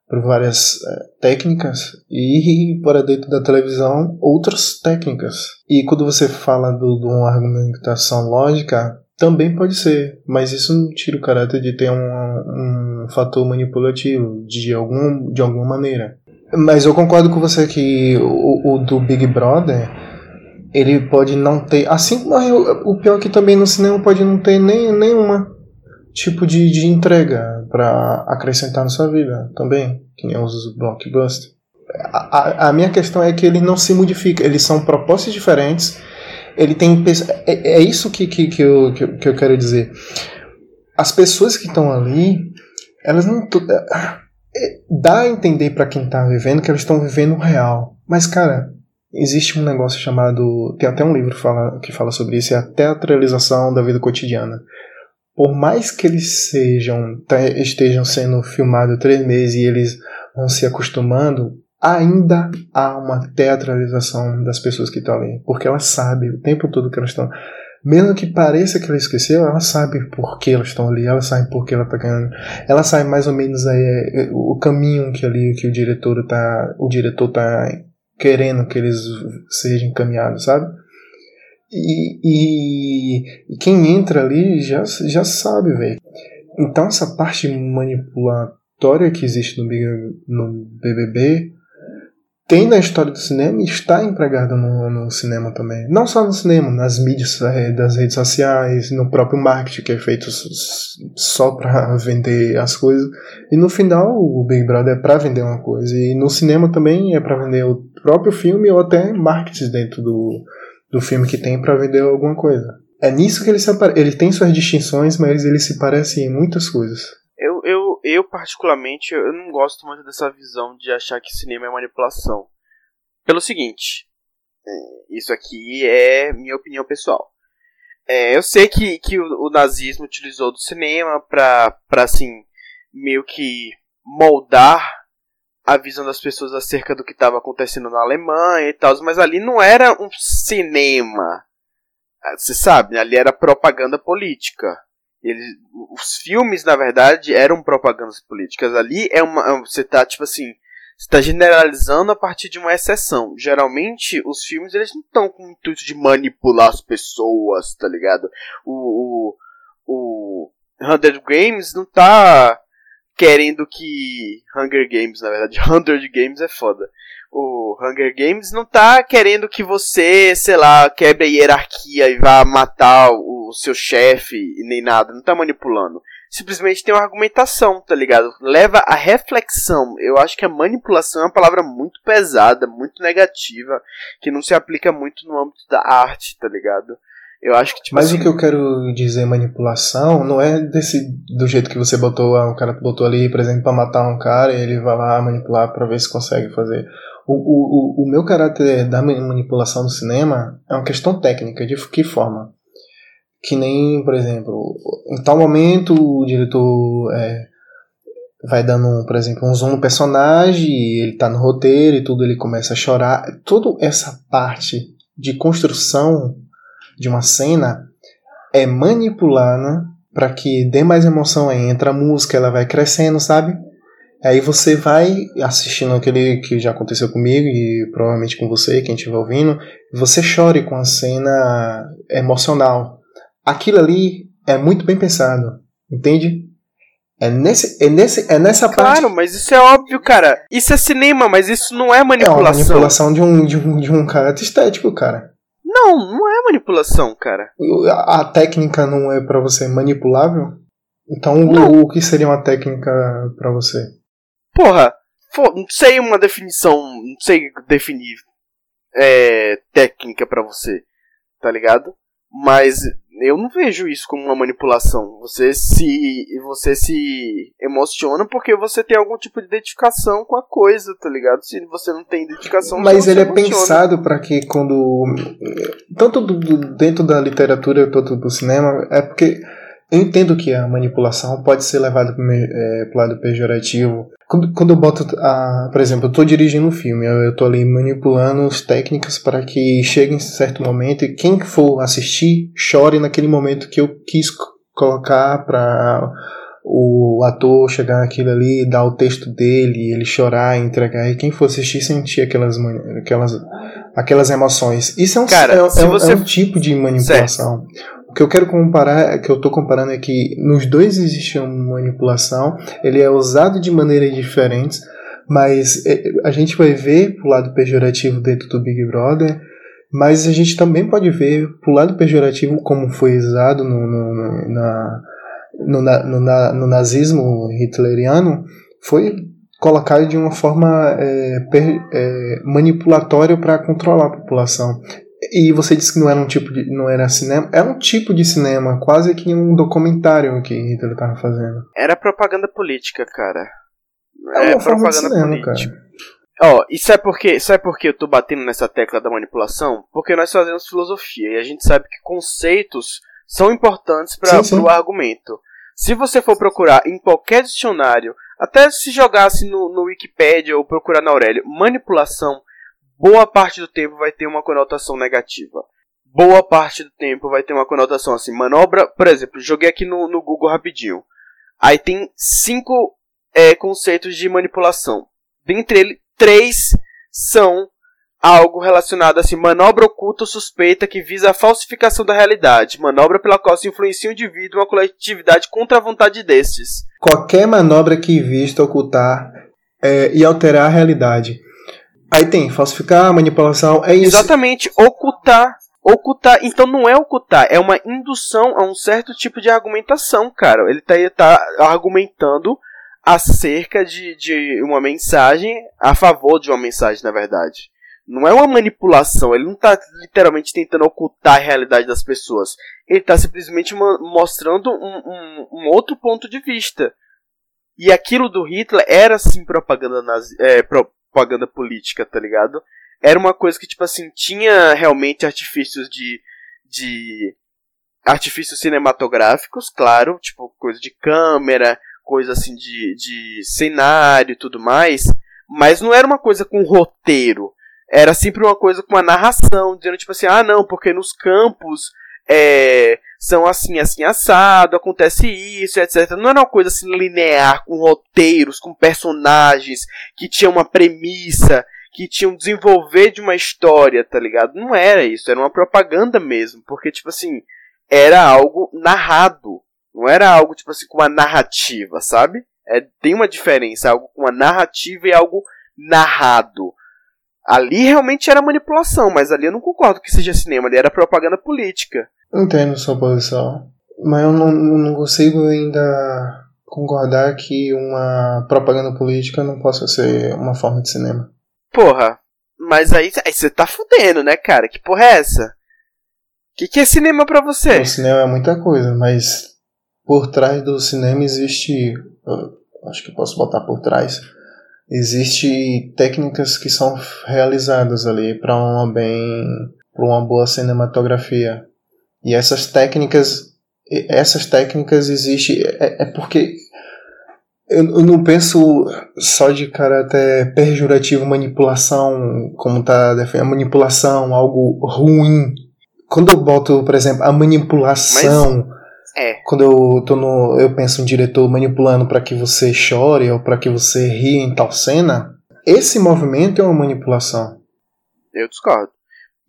por várias é, técnicas e para dentro da televisão outras técnicas. E quando você fala de uma argumentação lógica, também pode ser, mas isso não tira o caráter de ter um, um fator manipulativo de, algum, de alguma maneira. Mas eu concordo com você que o, o do Big Brother ele pode não ter. Assim como o pior é que também no cinema pode não ter nem, nenhuma tipo de, de entrega para acrescentar na sua vida também, que nem os blockbusters. A, a, a, minha questão é que ele não se modifica, eles são propostas diferentes. Ele tem. É, é isso que, que, que, eu, que, que eu quero dizer. As pessoas que estão ali, elas não. É, é, dá a entender para quem tá vivendo que elas estão vivendo o real. Mas, cara, existe um negócio chamado. Tem até um livro que fala, que fala sobre isso, é a teatralização da vida cotidiana. Por mais que eles sejam estejam sendo filmados três meses e eles vão se acostumando, ainda há uma teatralização das pessoas que estão ali. Porque elas sabem o tempo todo que elas estão. Mesmo que pareça que ela esqueceu, ela sabe por que elas estão ali, ela sabe por que ela está ganhando. Ela sabe mais ou menos aí, é, o caminho que ali que o diretor tá, o diretor tá querendo que eles sejam encaminhados, sabe? E, e, e, quem entra ali já, já sabe, velho. Então essa parte manipulatória que existe no, no BBB tem na história do cinema e está empregada no, no, cinema também. Não só no cinema, nas mídias é, das redes sociais, no próprio marketing que é feito só para vender as coisas. E no final o Big Brother é para vender uma coisa. E no cinema também é para vender o próprio filme ou até marketing dentro do, do filme que tem para vender alguma coisa. É nisso que ele se Ele tem suas distinções, mas ele se parece em muitas coisas. Eu, particularmente, eu não gosto muito dessa visão de achar que cinema é manipulação. Pelo seguinte, é, isso aqui é minha opinião pessoal. É, eu sei que, que o, o, nazismo utilizou do cinema pra, assim, meio que moldar a visão das pessoas acerca do que estava acontecendo na Alemanha e tal, mas ali não era um cinema. Você sabe, ali era propaganda política. Eles, os filmes, na verdade, eram propagandas políticas. Ali é uma. É você tá, tipo assim. Você tá generalizando a partir de uma exceção. Geralmente, os filmes eles não estão com o intuito de manipular as pessoas, tá ligado? O. O. o Hundred Games não tá querendo que. Hunger Games, na verdade. Hundred Games é foda. O Hunger Games não tá querendo que você, sei lá, quebre a hierarquia e vá matar o seu chefe e nem nada. Não tá manipulando. Simplesmente tem uma argumentação, tá ligado? Leva a reflexão. Eu acho que a manipulação é uma palavra muito pesada, muito negativa, que não se aplica muito no âmbito da arte, tá ligado? Eu acho que, tipo Mas assim... o que eu quero dizer manipulação não é desse do jeito que você botou, o um cara botou ali, por exemplo, para matar um cara e ele vai lá manipular para ver se consegue fazer. O, o, o, meu caráter da manipulação do cinema é uma questão técnica, de que forma? Que nem, por exemplo, em tal momento o diretor é, vai dando, por exemplo, um zoom no personagem, ele tá no roteiro e tudo, ele começa a chorar. Toda essa parte de construção de uma cena é manipulada para que dê mais emoção aí. Entra a música, ela vai crescendo, sabe? Aí você vai assistindo aquele que já aconteceu comigo e provavelmente com você, quem estiver ouvindo, você chore com a cena emocional. Aquilo ali é muito bem pensado, entende? É, nesse, é, nesse, é nessa claro, parte. Claro, mas isso é óbvio, cara. Isso é cinema, mas isso não é manipulação. É uma manipulação de um, de um, de um caráter estético, cara. Não, não é manipulação, cara. A, a técnica não é para você manipulável? Então o, o, que seria uma técnica para você? Porra, não sei uma definição, não sei definir é, técnica para você, tá ligado? Mas eu não vejo isso como uma manipulação. Você se você se emociona porque você tem algum tipo de identificação com a coisa, tá ligado? Se você não tem identificação, mas ele é pensado para que quando tanto do, do, dentro da literatura quanto do cinema é porque eu entendo que a manipulação pode ser levada para o é, lado pejorativo. Quando, quando eu boto, a, por exemplo, eu estou dirigindo um filme, eu estou ali manipulando as técnicas para que chegue em certo momento e quem for assistir chore naquele momento que eu quis colocar para o ator chegar naquilo ali, dar o texto dele, ele chorar, entregar, e quem for assistir sentir aquelas, aquelas, aquelas emoções. Isso é um, Cara, é, é, você... é um tipo de manipulação. Certo que eu quero comparar, que eu estou comparando é que nos dois existe uma manipulação, ele é usado de maneiras diferentes, mas é, a gente vai ver pro lado pejorativo dentro do Big Brother, Mas a gente também pode ver pro lado pejorativo como foi usado no, no, na, no, no nazismo hitleriano, foi colocado de uma forma é, per, é, manipulatória para controlar a população. E você disse que não era um tipo de. não era cinema. É um tipo de cinema, quase que um documentário que Hitler estava fazendo. Era propaganda política, cara. É uma é forma de cinema, política. cara. Ó, oh, e sabe por quê? Sabe por que eu tô batendo nessa tecla da manipulação? Porque nós fazemos filosofia e a gente sabe que conceitos são importantes para o argumento. Se você for procurar em qualquer dicionário, até se jogasse no, no Wikipedia ou procurar na Aurélio, manipulação, boa parte do tempo vai ter uma conotação negativa. Boa parte do tempo vai ter uma conotação assim. Manobra, por exemplo, joguei aqui no, no Google rapidinho. Aí tem cinco é, conceitos de manipulação. Dentre eles, três são algo relacionado assim, manobra oculta ou suspeita que visa a falsificação da realidade, manobra pela qual se influencia um indivíduo ou uma coletividade contra a vontade destes. Qualquer manobra que vista ocultar é, e alterar a realidade. Aí tem falsificar, manipulação, é isso. Exatamente, ocultar. Ocultar, então não é ocultar, é uma indução a um certo tipo de argumentação, cara. Ele tá, tá argumentando acerca de, de uma mensagem, a favor de uma mensagem, na verdade. Não é uma manipulação, ele não está literalmente tentando ocultar a realidade das pessoas. Ele está simplesmente mostrando um, um, um, outro ponto de vista. E aquilo do Hitler era sim propaganda, nazi, é, propaganda política, tá ligado? Era uma coisa que, tipo assim, tinha realmente artifícios de. de artifícios cinematográficos, claro, tipo coisa de câmera, coisa assim de, de cenário e tudo mais, mas não era uma coisa com roteiro. Era sempre uma coisa com uma narração, dizendo tipo assim, ah não, porque nos campos é, são assim, assim, assado, acontece isso, etc. Não era uma coisa assim linear, com roteiros, com personagens, que tinha uma premissa, que tinham desenvolver de uma história, tá ligado? Não era isso, era uma propaganda mesmo, porque tipo assim, era algo narrado. Não era algo, tipo assim, com uma narrativa, sabe? É, tem uma diferença, algo com uma narrativa e algo narrado. Ali realmente era manipulação, mas ali eu não concordo que seja cinema, ali era propaganda política. Entendo sua posição, mas eu não, não consigo ainda concordar que uma propaganda política não possa ser uma forma de cinema. Porra, mas aí, você tá fudendo, né, cara? Que porra é essa? O que, que é cinema para você? O cinema é muita coisa, mas por trás do cinema existe. Acho que posso botar por trás. Existe técnicas que são realizadas ali para uma bem, para uma boa cinematografia. E essas técnicas, essas técnicas existem é, é porque eu, eu, não penso só de caráter pejorativo manipulação, como tá defendendo manipulação, algo ruim. Quando eu boto, por exemplo, a manipulação Mas é. Quando eu tô no, eu penso um diretor manipulando para que você chore ou para que você ria em tal cena, esse movimento é uma manipulação. Eu discordo.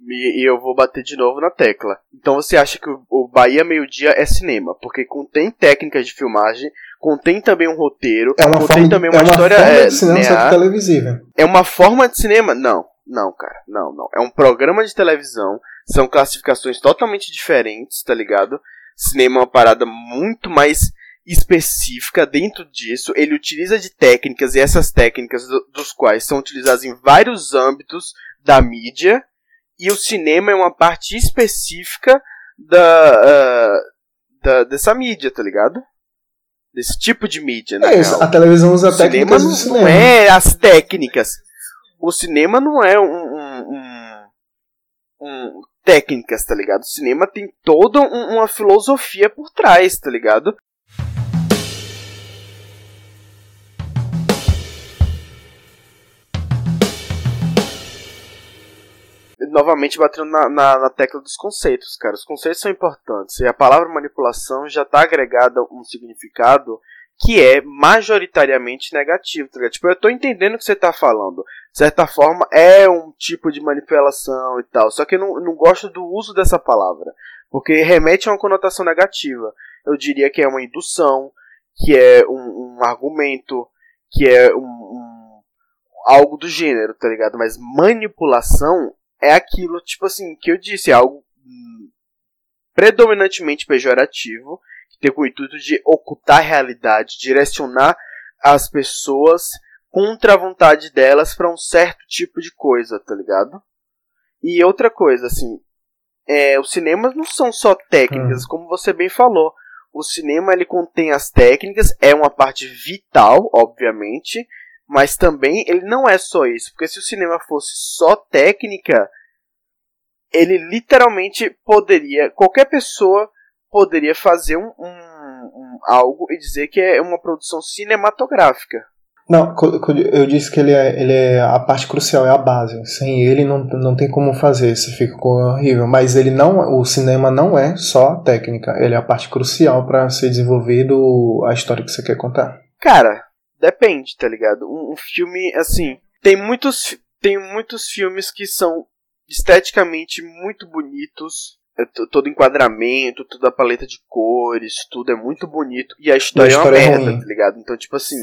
E, eu vou bater de novo na tecla. Então você acha que o Bahia Meio-Dia é cinema, porque contém técnicas de filmagem, contém também um roteiro, é uma contém forma, também uma, é uma história forma de cinema só televisível. É uma forma de cinema? Não, não, cara, não, não. É um programa de televisão, são classificações totalmente diferentes, tá ligado? Cinema é uma parada muito mais específica dentro disso. Ele utiliza de técnicas e essas técnicas do, dos quais são utilizadas em vários âmbitos da mídia. E o cinema é uma parte específica da, uh, da dessa mídia, tá ligado? Desse tipo de mídia, né? É isso, a televisão usa o técnicas cinema do cinema. Não é as técnicas. O cinema não é um, um, um, um técnicas, tá ligado? O cinema tem toda um, uma filosofia por trás, tá ligado? Novamente batendo na, na, na, tecla dos conceitos, cara. Os conceitos são importantes. E a palavra manipulação já está agregada um significado que é majoritariamente negativo, tá Tipo, eu tô entendendo o que você tá falando. De certa forma, é um tipo de manipulação e tal. Só que eu não, não gosto do uso dessa palavra. Porque remete a uma conotação negativa. Eu diria que é uma indução, que é um, um argumento, que é um, um, algo do gênero, tá ligado? Mas manipulação é aquilo, tipo assim, que eu disse, é algo hum, predominantemente pejorativo, que tem o intuito de ocultar a realidade, direcionar as pessoas contra a vontade delas para um certo tipo de coisa, tá ligado? E outra coisa, assim, é, os cinemas não são só técnicas, hum. como você bem falou. O cinema ele contém as técnicas, é uma parte vital, obviamente, mas também ele não é só isso, porque se o cinema fosse só técnica, ele literalmente poderia, qualquer pessoa poderia fazer um, um, um algo e dizer que é uma produção cinematográfica. Não, eu disse que ele é, ele é a parte crucial, é a base. Sem ele não, não tem como fazer, você fica horrível. Mas ele não, o cinema não é só técnica, ele é a parte crucial para ser desenvolvido a história que você quer contar. Cara, depende, tá ligado? Um, um filme assim, tem muitos tem muitos filmes que são esteticamente muito bonitos, é todo enquadramento, toda a paleta de cores, tudo é muito bonito e a história, a história é uma é merda, ruim. tá ligado? Então, tipo assim,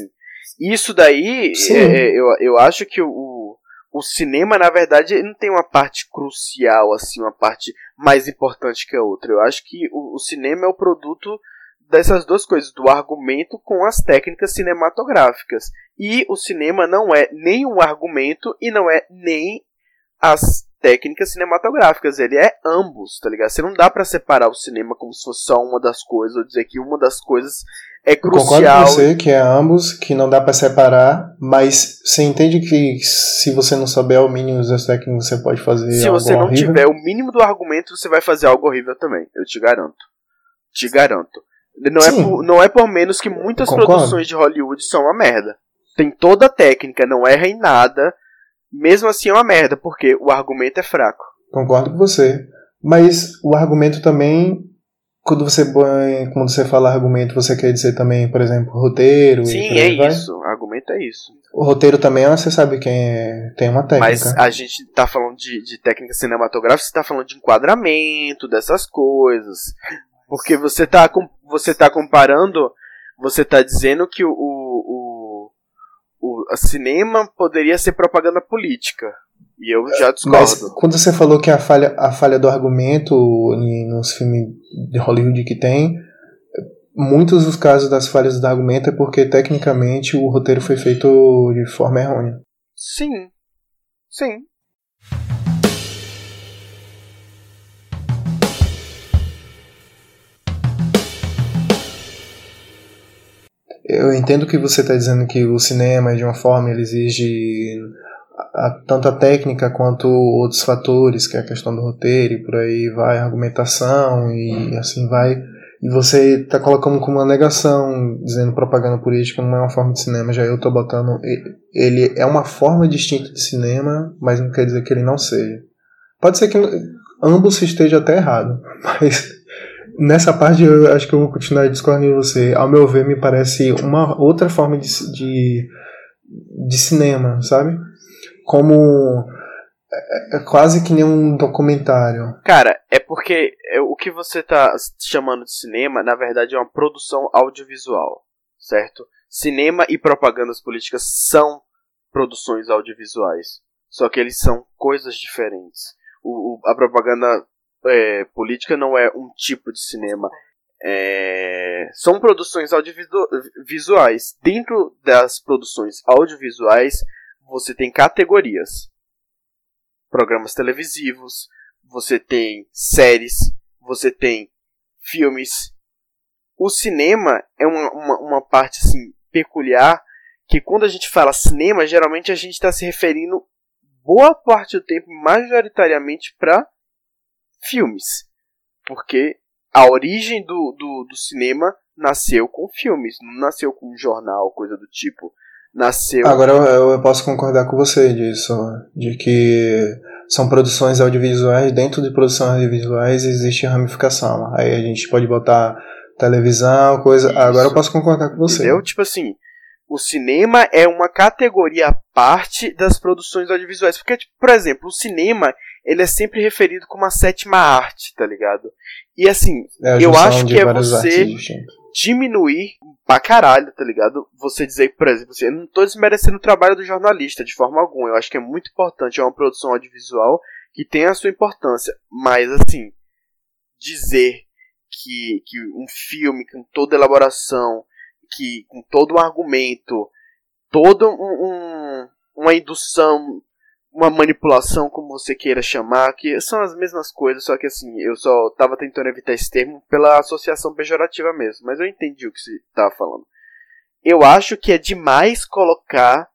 isso daí, é, é, eu, eu acho que o, o cinema, na verdade, não tem uma parte crucial, assim, uma parte mais importante que a outra. Eu acho que o, o cinema é o produto dessas duas coisas, do argumento com as técnicas cinematográficas. E o cinema não é nem um argumento e não é nem as técnicas cinematográficas, ele é ambos, tá ligado? Você não dá para separar o cinema como se fosse só uma das coisas, ou dizer que uma das coisas é crucial. Eu concordo com você que é ambos, que não dá para separar, mas você entende que se você não souber o mínimo das técnicas, você pode fazer Se algo você não horrível? tiver o mínimo do argumento, você vai fazer algo horrível também, eu te garanto. Te garanto. Não, é por, não é por menos que muitas Concordo. produções de Hollywood são uma merda. Tem toda a técnica, não erra em nada, mesmo assim é uma merda, porque o argumento é fraco. Concordo com você. Mas o argumento também, quando você quando você fala argumento, você quer dizer também, por exemplo, roteiro? Sim, é vai? isso. Argumento é isso. O roteiro também, você sabe quem é, tem uma técnica. Mas a gente tá falando de, de técnica cinematográfica, você tá falando de enquadramento, dessas coisas. Porque você tá, você tá comparando, você tá dizendo que o, o o cinema poderia ser propaganda política. E eu já discordo. Mas quando você falou que a falha, a falha do argumento nos filmes de Hollywood que tem, muitos dos casos das falhas do argumento é porque tecnicamente o roteiro foi feito de forma errônea. Sim. Sim. Eu entendo que você está dizendo que o cinema, de uma forma, ele exige a, tanto a técnica quanto outros fatores, que é a questão do roteiro e por aí vai, a argumentação e assim vai. E você está colocando como uma negação, dizendo propaganda política não é uma forma de cinema. Já eu estou botando. Ele é uma forma distinta de cinema, mas não quer dizer que ele não seja. Pode ser que ambos estejam até errado, mas Nessa parte eu acho que eu vou continuar discordando de você. Ao meu ver, me parece uma outra forma de, de, de cinema, sabe? Como é, é quase que nem um documentário. Cara, é porque é, o que você tá chamando de cinema, na verdade, é uma produção audiovisual, certo? Cinema e propagandas políticas são produções audiovisuais, só que eles são coisas diferentes. O, o, a propaganda é, política não é um tipo de cinema. É, são produções audiovisuais. Dentro das produções audiovisuais, você tem categorias: programas televisivos, você tem séries, você tem filmes. O cinema é uma, uma, uma parte assim, peculiar que quando a gente fala cinema, geralmente a gente está se referindo boa parte do tempo majoritariamente para filmes. Porque a origem do, do, do cinema nasceu com filmes, não nasceu com um jornal, coisa do tipo. Nasceu. Agora eu, eu posso concordar com você disso, de que são produções audiovisuais, dentro de produções audiovisuais existe ramificação. Aí a gente pode botar televisão, coisa. Isso. Agora eu posso concordar com você. Entendeu? Tipo assim, o cinema é uma categoria à parte das produções audiovisuais. Porque, tipo, por exemplo, o cinema ele é sempre referido como a sétima arte, tá ligado? E assim, é eu acho que é você diminuir pra caralho, tá ligado? Você dizer, por exemplo, assim, eu não tô desmerecendo o trabalho do jornalista de forma alguma. Eu acho que é muito importante, é uma produção audiovisual que tem a sua importância, mas assim, dizer que, que um filme com toda elaboração, que com todo um argumento, toda um, um, uma indução, uma manipulação, como você queira chamar, que são as mesmas coisas, só que assim, eu só tava tentando evitar esse termo pela associação pejorativa mesmo, mas eu entendi o que você tava falando. Eu acho que é demais colocar,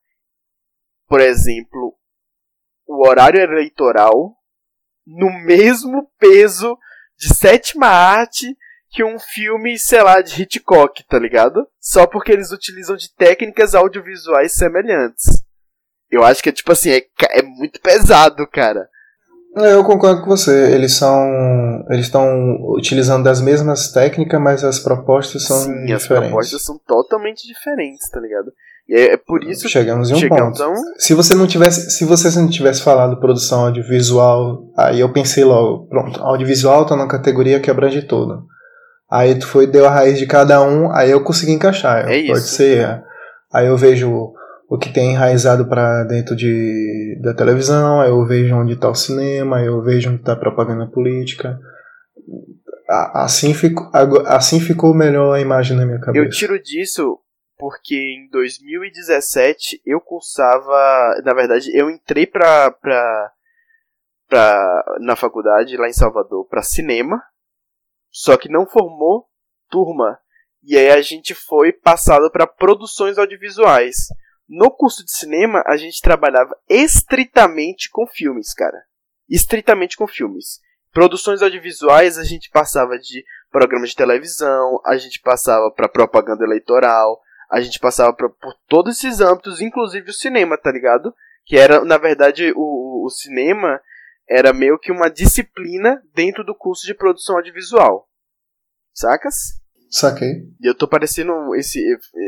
por exemplo, o horário eleitoral no mesmo peso de sétima arte que um filme, sei lá, de Hitchcock, tá ligado? Só porque eles utilizam de técnicas audiovisuais semelhantes. Eu acho que é tipo assim, é, é muito pesado, cara. É, eu concordo com você. Eles são. Eles estão utilizando as mesmas técnicas, mas as propostas são Sim, diferentes. As propostas são totalmente diferentes, tá ligado? E é, é por isso chegamos em um chegamos ponto. Um... Se você não tivesse, se você não tivesse falado produção audiovisual, aí eu pensei logo, pronto, audiovisual tá na categoria que abrange tudo. Aí tu foi deu a raiz de cada um, aí eu consegui encaixar. É Pode isso. ser. Aí eu vejo o que tem enraizado para dentro de, da televisão, aí eu vejo onde está o cinema, aí eu vejo onde está a propaganda política. Assim ficou, assim ficou melhor a imagem na minha cabeça. Eu tiro disso porque em 2017 eu cursava, na verdade, eu entrei pra, pra, pra, na faculdade lá em Salvador para cinema, só que não formou turma. E aí a gente foi passado para produções audiovisuais. No curso de cinema, a gente trabalhava estritamente com filmes, cara. Estritamente com filmes. Produções audiovisuais, a gente passava de programas de televisão, a gente passava para propaganda eleitoral, a gente passava pra, por todos esses âmbitos, inclusive o cinema, tá ligado? Que era, na verdade, o, o cinema era meio que uma disciplina dentro do curso de produção audiovisual. Sacas? Saquei. E eu tô parecendo esse,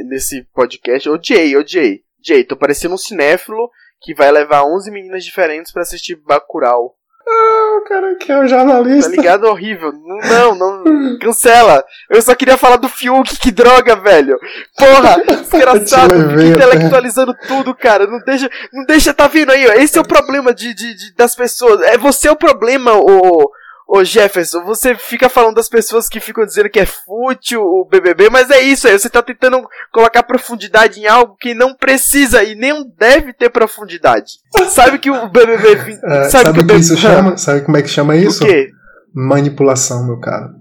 nesse podcast, odiei, odiei. Jay, tô parecendo um cinéfilo que vai levar 11 meninas diferentes para assistir Bacurau. Ah, o cara que é um jornalista. Tá ligado? Horrível. Não, não. Cancela. Eu só queria falar do Fiuk, que droga, velho. Porra, desgraçado. intelectualizando tudo, cara. Não deixa. Não deixa, tá vendo aí, ó. Esse é o problema de, de, de das pessoas. É você o problema, o. Ô Jefferson, você fica falando das pessoas que ficam dizendo que é fútil o BBB, mas é isso aí, você tá tentando colocar profundidade em algo que não precisa e nem deve ter profundidade. Sabe que o BBB. É, sabe, sabe que, o BBB... isso chama? Sabe como é que chama isso? O quê? Manipulação, meu caro.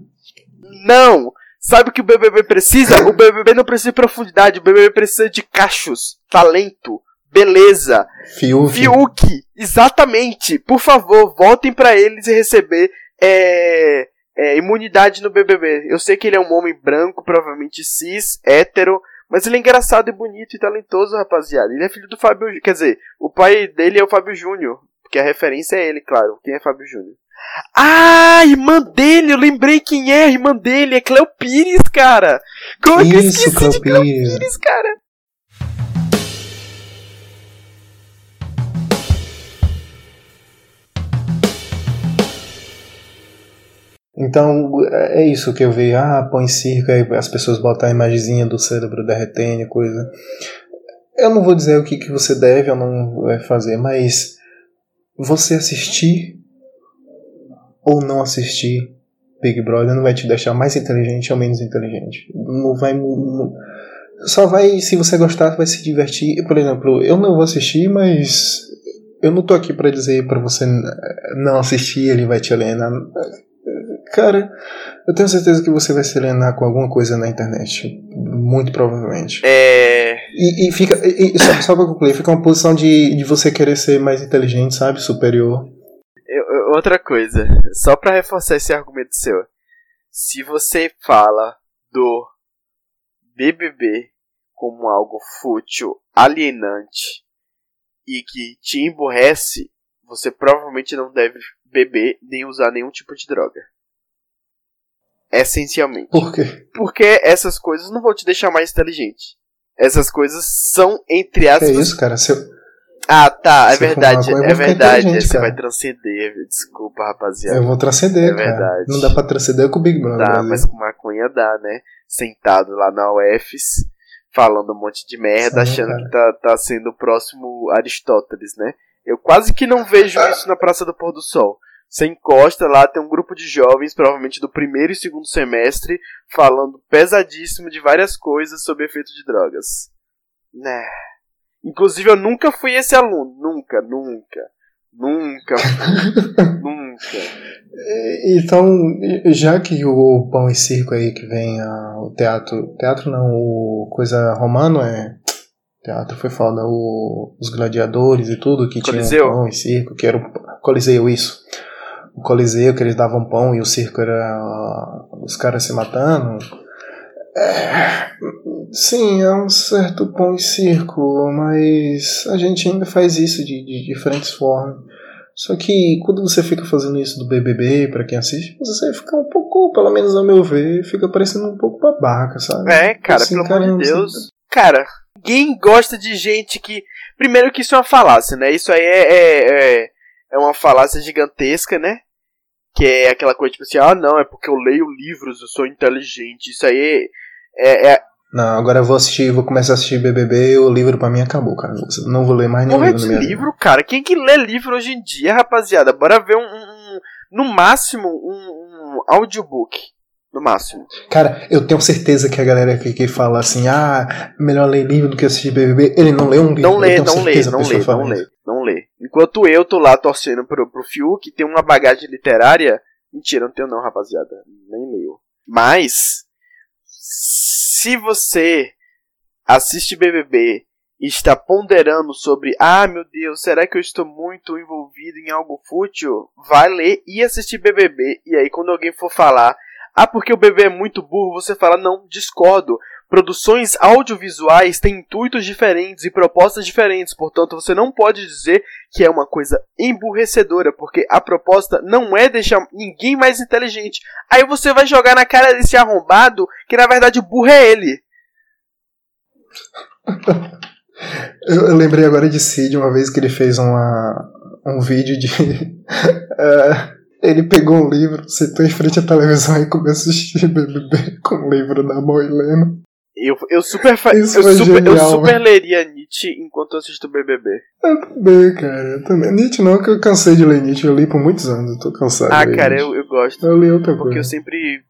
Não! Sabe o que o BBB precisa? O BBB não precisa de profundidade, o BBB precisa de cachos, talento, beleza. Fiuk. Fiuk, exatamente. Por favor, voltem para eles e receber é, é, imunidade no BBB. Eu sei que ele é um homem branco, provavelmente cis, hétero, mas ele é engraçado e bonito e talentoso, rapaziada. Ele é filho do Fábio, quer dizer, o pai dele é o Fábio Júnior, porque a referência é ele, claro. Quem é Fábio Júnior? Ah, irmã dele, eu lembrei quem é a irmã dele, é Cleo Pires, cara. Como é que eu esqueci Cleo de Cleo Pires, cara? Então é isso que eu vejo. Ah, põe circo, aí as pessoas botam a imagenzinha do cérebro derretendo, coisa. Eu não vou dizer o que, que você deve ou não fazer, mas você assistir ou não assistir Big Brother não vai te deixar mais inteligente ou menos inteligente. Não vai. Não, só vai, se você gostar, vai se divertir. Por exemplo, eu não vou assistir, mas eu não tô aqui para dizer para você não assistir, ele vai te alienar. Cara, eu tenho certeza que você vai se alienar com alguma coisa na internet. Muito provavelmente. É. E, e fica. E, só, só pra concluir, fica uma posição de, de você querer ser mais inteligente, sabe? Superior. Eu, outra coisa, só para reforçar esse argumento seu. Se você fala do BBB como algo fútil, alienante e que te emburrece, você provavelmente não deve beber nem usar nenhum tipo de droga. Essencialmente. Por quê? Porque essas coisas não vão te deixar mais inteligente. Essas coisas são, entre aspas. É isso, cara. Se eu... Ah, tá, é verdade, é verdade. Você cara. vai transcender, desculpa, rapaziada. Eu vou transcender, é cara. Verdade. Não dá pra transcender com o Big Brother. Dá, mas com maconha dá, né? Sentado lá na UFS, falando um monte de merda, Sim, achando cara. que tá, tá sendo o próximo Aristóteles, né? Eu quase que não vejo isso na Praça do Pôr do Sol. Você encosta lá, tem um grupo de jovens, provavelmente do primeiro e segundo semestre, falando pesadíssimo de várias coisas sobre efeito de drogas. Né. Inclusive, eu nunca fui esse aluno. Nunca, nunca. Nunca. nunca. Então, já que o Pão e Circo aí que vem a, o teatro. Teatro não, o coisa romano é. Teatro foi foda. O, os gladiadores e tudo que Coliseu? tinha pão e circo, que era o Coliseu, isso. O Coliseu que eles davam pão e o circo era os caras se matando. É, sim, é um certo pão e circo, mas a gente ainda faz isso de, de diferentes formas. Só que quando você fica fazendo isso do BBB, para quem assiste, você fica um pouco, pelo menos ao meu ver, fica parecendo um pouco babaca, sabe? É, cara, assim, pelo amor de Deus. Cara, ninguém gosta de gente que. Primeiro que isso é uma falácia, né? Isso aí é, é, é, é uma falácia gigantesca, né? Que é aquela coisa tipo assim, ah não, é porque eu leio livros, eu sou inteligente. Isso aí é, é, não, agora eu vou assistir, vou começar a assistir BBB, o livro pra mim acabou, cara. Não vou ler mais nenhum livro. Porra de livro, vida. cara. Quem que lê livro hoje em dia, rapaziada? Bora ver um, um no máximo, um, um, audiobook. No máximo. Cara, eu tenho certeza que a galera que, que fala assim, ah, melhor ler livro do que assistir BBB, ele não lê um livro. Não lê, não lê, não lê, não lê, não lê. Enquanto eu tô lá torcendo pro, pro Fiuk, tem uma bagagem literária. Mentira, não tenho não, rapaziada. Nem leio. Mas, se você assiste BBB e está ponderando sobre, ah, meu Deus, será que eu estou muito envolvido em algo fútil? Vai ler e assistir BBB. E aí, quando alguém for falar, ah, porque o bebê é muito burro, você fala, não, discordo. Produções audiovisuais têm intuitos diferentes e propostas diferentes, portanto, você não pode dizer que é uma coisa emburrecedora, porque a proposta não é deixar ninguém mais inteligente. Aí você vai jogar na cara desse arrombado que na verdade o burro é ele. Eu, lembrei agora de Cid uma vez que ele fez uma, um vídeo de. uh, ele pegou um livro, sentou em frente à televisão e começou a assistir BBB com o livro da Moilena. Eu, eu super, Isso eu, super genial, eu super leria Nietzsche enquanto eu assisto BBB. Eu também, cara. Eu também. Nietzsche não, que eu cansei de ler Nietzsche. Eu li por muitos anos, eu tô cansado. Ah, cara, eu, eu gosto. Eu li outra Porque eu sempre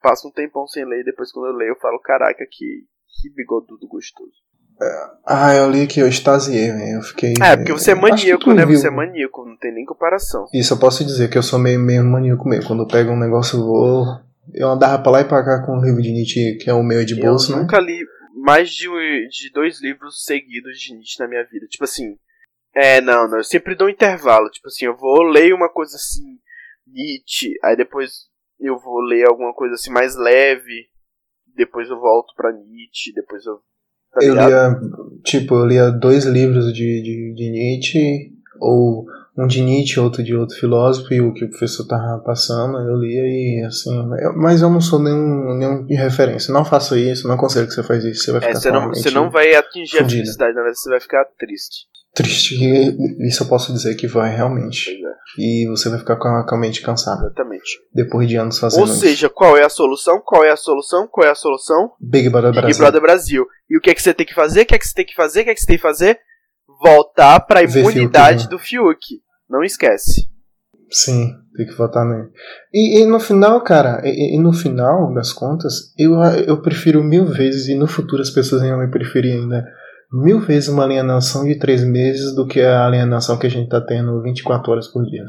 passo um tempão sem ler e depois quando eu leio eu falo, caraca, que, que bigodudo gostoso. É, ah, eu li que eu extasiei, velho. Eu fiquei. Ah, é, porque você é maníaco, né? Viu. Você é maníaco, não tem nem comparação. Isso, eu posso dizer que eu sou meio, meio maníaco mesmo. Quando eu pego um negócio, eu vou eu andava pra lá e pra cá com o livro de Nietzsche, que é o meu de bolso, eu né? nunca li mais de, de dois livros seguidos de Nietzsche na minha vida. Tipo assim. É, não, não. Eu sempre dou um intervalo. Tipo assim, eu vou ler uma coisa assim, Nietzsche, aí depois eu vou ler alguma coisa assim mais leve, depois eu volto pra Nietzsche, depois eu. Tá eu lia, tipo, eu lia dois livros de, de, de Nietzsche, ou um de Nietzsche, outro de outro filósofo, e o que o professor tava passando, eu lia e assim. Eu, mas eu não sou nenhum, nenhum de referência. Não faça isso, não conselho que você faz isso. Você vai é, ficar é, você não, você não vai atingir fundida. a felicidade, na verdade, você vai ficar triste. Triste, isso eu posso dizer que vai realmente. É. E você vai ficar com a, com a mente cansada. Exatamente. Depois de anos fazendo Ou seja, isso. qual é a solução? Qual é a solução? Qual é a solução? Big Brother Big Brasil. Brother Brasil. E o que é que você tem que fazer? O que é que você tem que fazer? O que é que você tem que fazer? Voltar para a imunidade Fiuk, do Fiuk. Não esquece. Sim, tem que votar nele. E, e no final, cara, e, e, no final das contas, eu, eu prefiro mil vezes, e no futuro as pessoas iam me preferir ainda, mil vezes uma alienação de três meses do que a alienação que a gente tá tendo 24 horas por dia.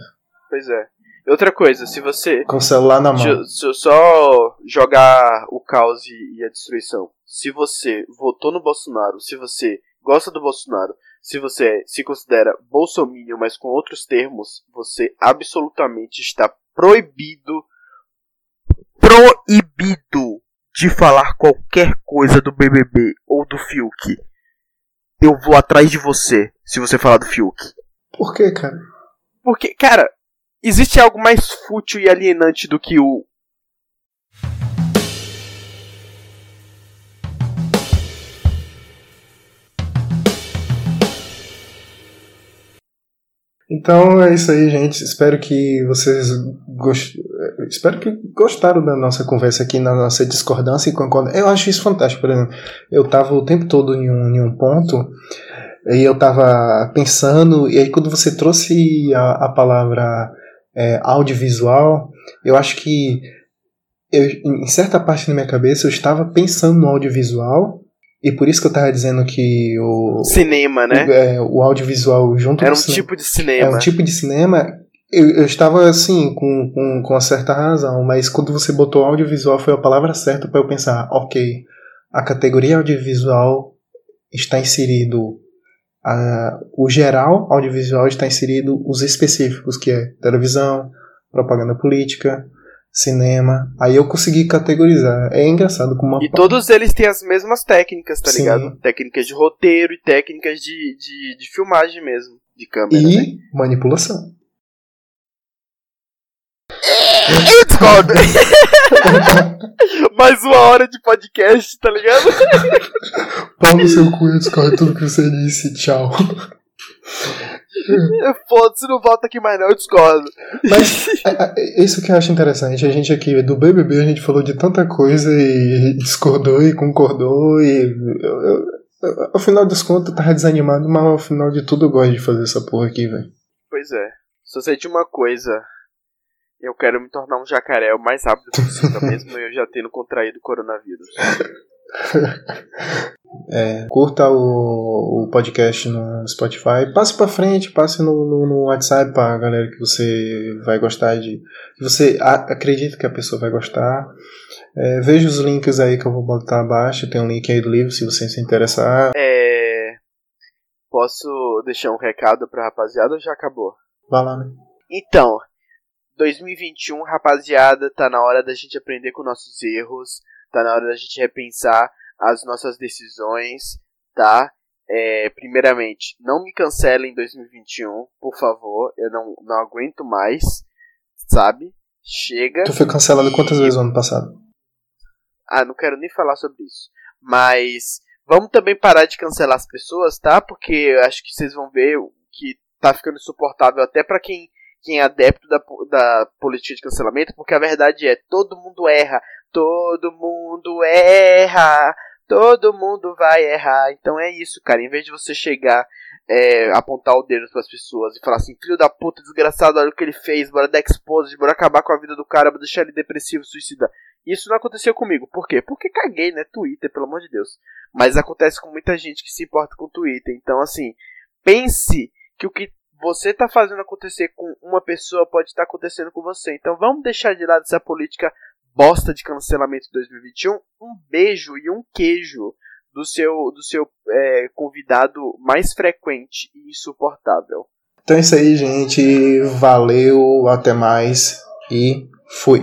Pois é. Outra coisa, se você. Com o celular na mão. Se, só jogar o caos e a destruição. Se você votou no Bolsonaro, se você gosta do Bolsonaro, se você se considera bolsominion, mas com outros termos, você absolutamente está proibido proibido de falar qualquer coisa do BBB ou do Fiuk. Eu vou atrás de você se você falar do Fiuk. Por que, cara? Porque, cara, existe algo mais fútil e alienante do que o Então é isso aí, gente. Espero que vocês gost... espero que gostaram da nossa conversa aqui, na nossa discordância e concordância. Eu acho isso fantástico, por exemplo. Eu tava o tempo todo em um, em um ponto E eu tava pensando, e aí quando você trouxe a, a palavra é, audiovisual, eu acho que eu, em certa parte da minha cabeça eu estava pensando no audiovisual, e por isso que eu estava dizendo que o. Cinema, né? O, é, o audiovisual junto Era um cinema, tipo de cinema. É um tipo de cinema. Eu, eu estava assim, com, com, com uma certa razão, mas quando você botou audiovisual foi a palavra certa para eu pensar, ok, a categoria audiovisual está inserido a, o geral audiovisual está inserido os específicos, que é televisão, propaganda política, cinema. Aí eu consegui categorizar. É engraçado como uma. E todos eles têm as mesmas técnicas, tá Sim. ligado? Técnicas de roteiro e técnicas de, de, de filmagem mesmo, de câmera. E né? manipulação. Eu discordo. Mais uma hora de podcast, tá ligado? Pau no seu cu, eu discordo tudo que você disse. Tchau. Foda-se, não volta aqui mais não, eu discordo. Mas é, é, isso que eu acho interessante. A gente aqui do BBB, a gente falou de tanta coisa e discordou e concordou. E eu, eu, eu, ao final das contas, eu tava desanimado, mas ao final de tudo eu gosto de fazer essa porra aqui, velho. Pois é. Só sei de uma coisa. Eu quero me tornar um jacaré o mais rápido possível, mesmo eu já tendo contraído coronavírus. É, curta o, o, podcast no Spotify, passe pra frente, passe no, no, no, WhatsApp pra galera que você vai gostar de. Que você a, acredita que a pessoa vai gostar. É, veja os links aí que eu vou botar abaixo. Tem um link aí do livro se você se interessar. É. Posso deixar um recado pra rapaziada ou já acabou? Vai lá, né? Então, 2021, rapaziada, tá na hora da gente aprender com nossos erros, tá na hora da gente repensar as nossas decisões, tá? É, primeiramente, não me cancelem em 2021, por favor, eu não, não aguento mais, sabe? Chega. Tu foi cancelado e... quantas vezes no ano passado? Ah, não quero nem falar sobre isso. Mas vamos também parar de cancelar as pessoas, tá? Porque eu acho que vocês vão ver que tá ficando insuportável até para quem quem é adepto da, da política de cancelamento, porque a verdade é, todo mundo erra, todo mundo erra, todo mundo vai errar. Então é isso, cara. Em vez de você chegar, é, apontar o dedo para as pessoas e falar assim, filho da puta, desgraçado, olha o que ele fez, bora dar expose, bora acabar com a vida do cara, bora deixar ele depressivo, suicida. Isso não aconteceu comigo. Por quê? Porque caguei, né? Twitter, pelo amor de Deus. Mas acontece com muita gente que se importa com Twitter. Então, assim, pense que o que você está fazendo acontecer com uma pessoa pode estar acontecendo com você. Então vamos deixar de lado essa política bosta de cancelamento de 2021. Um beijo e um queijo do seu, do seu é, convidado mais frequente e insuportável. Então é isso aí, gente. Valeu, até mais e fui.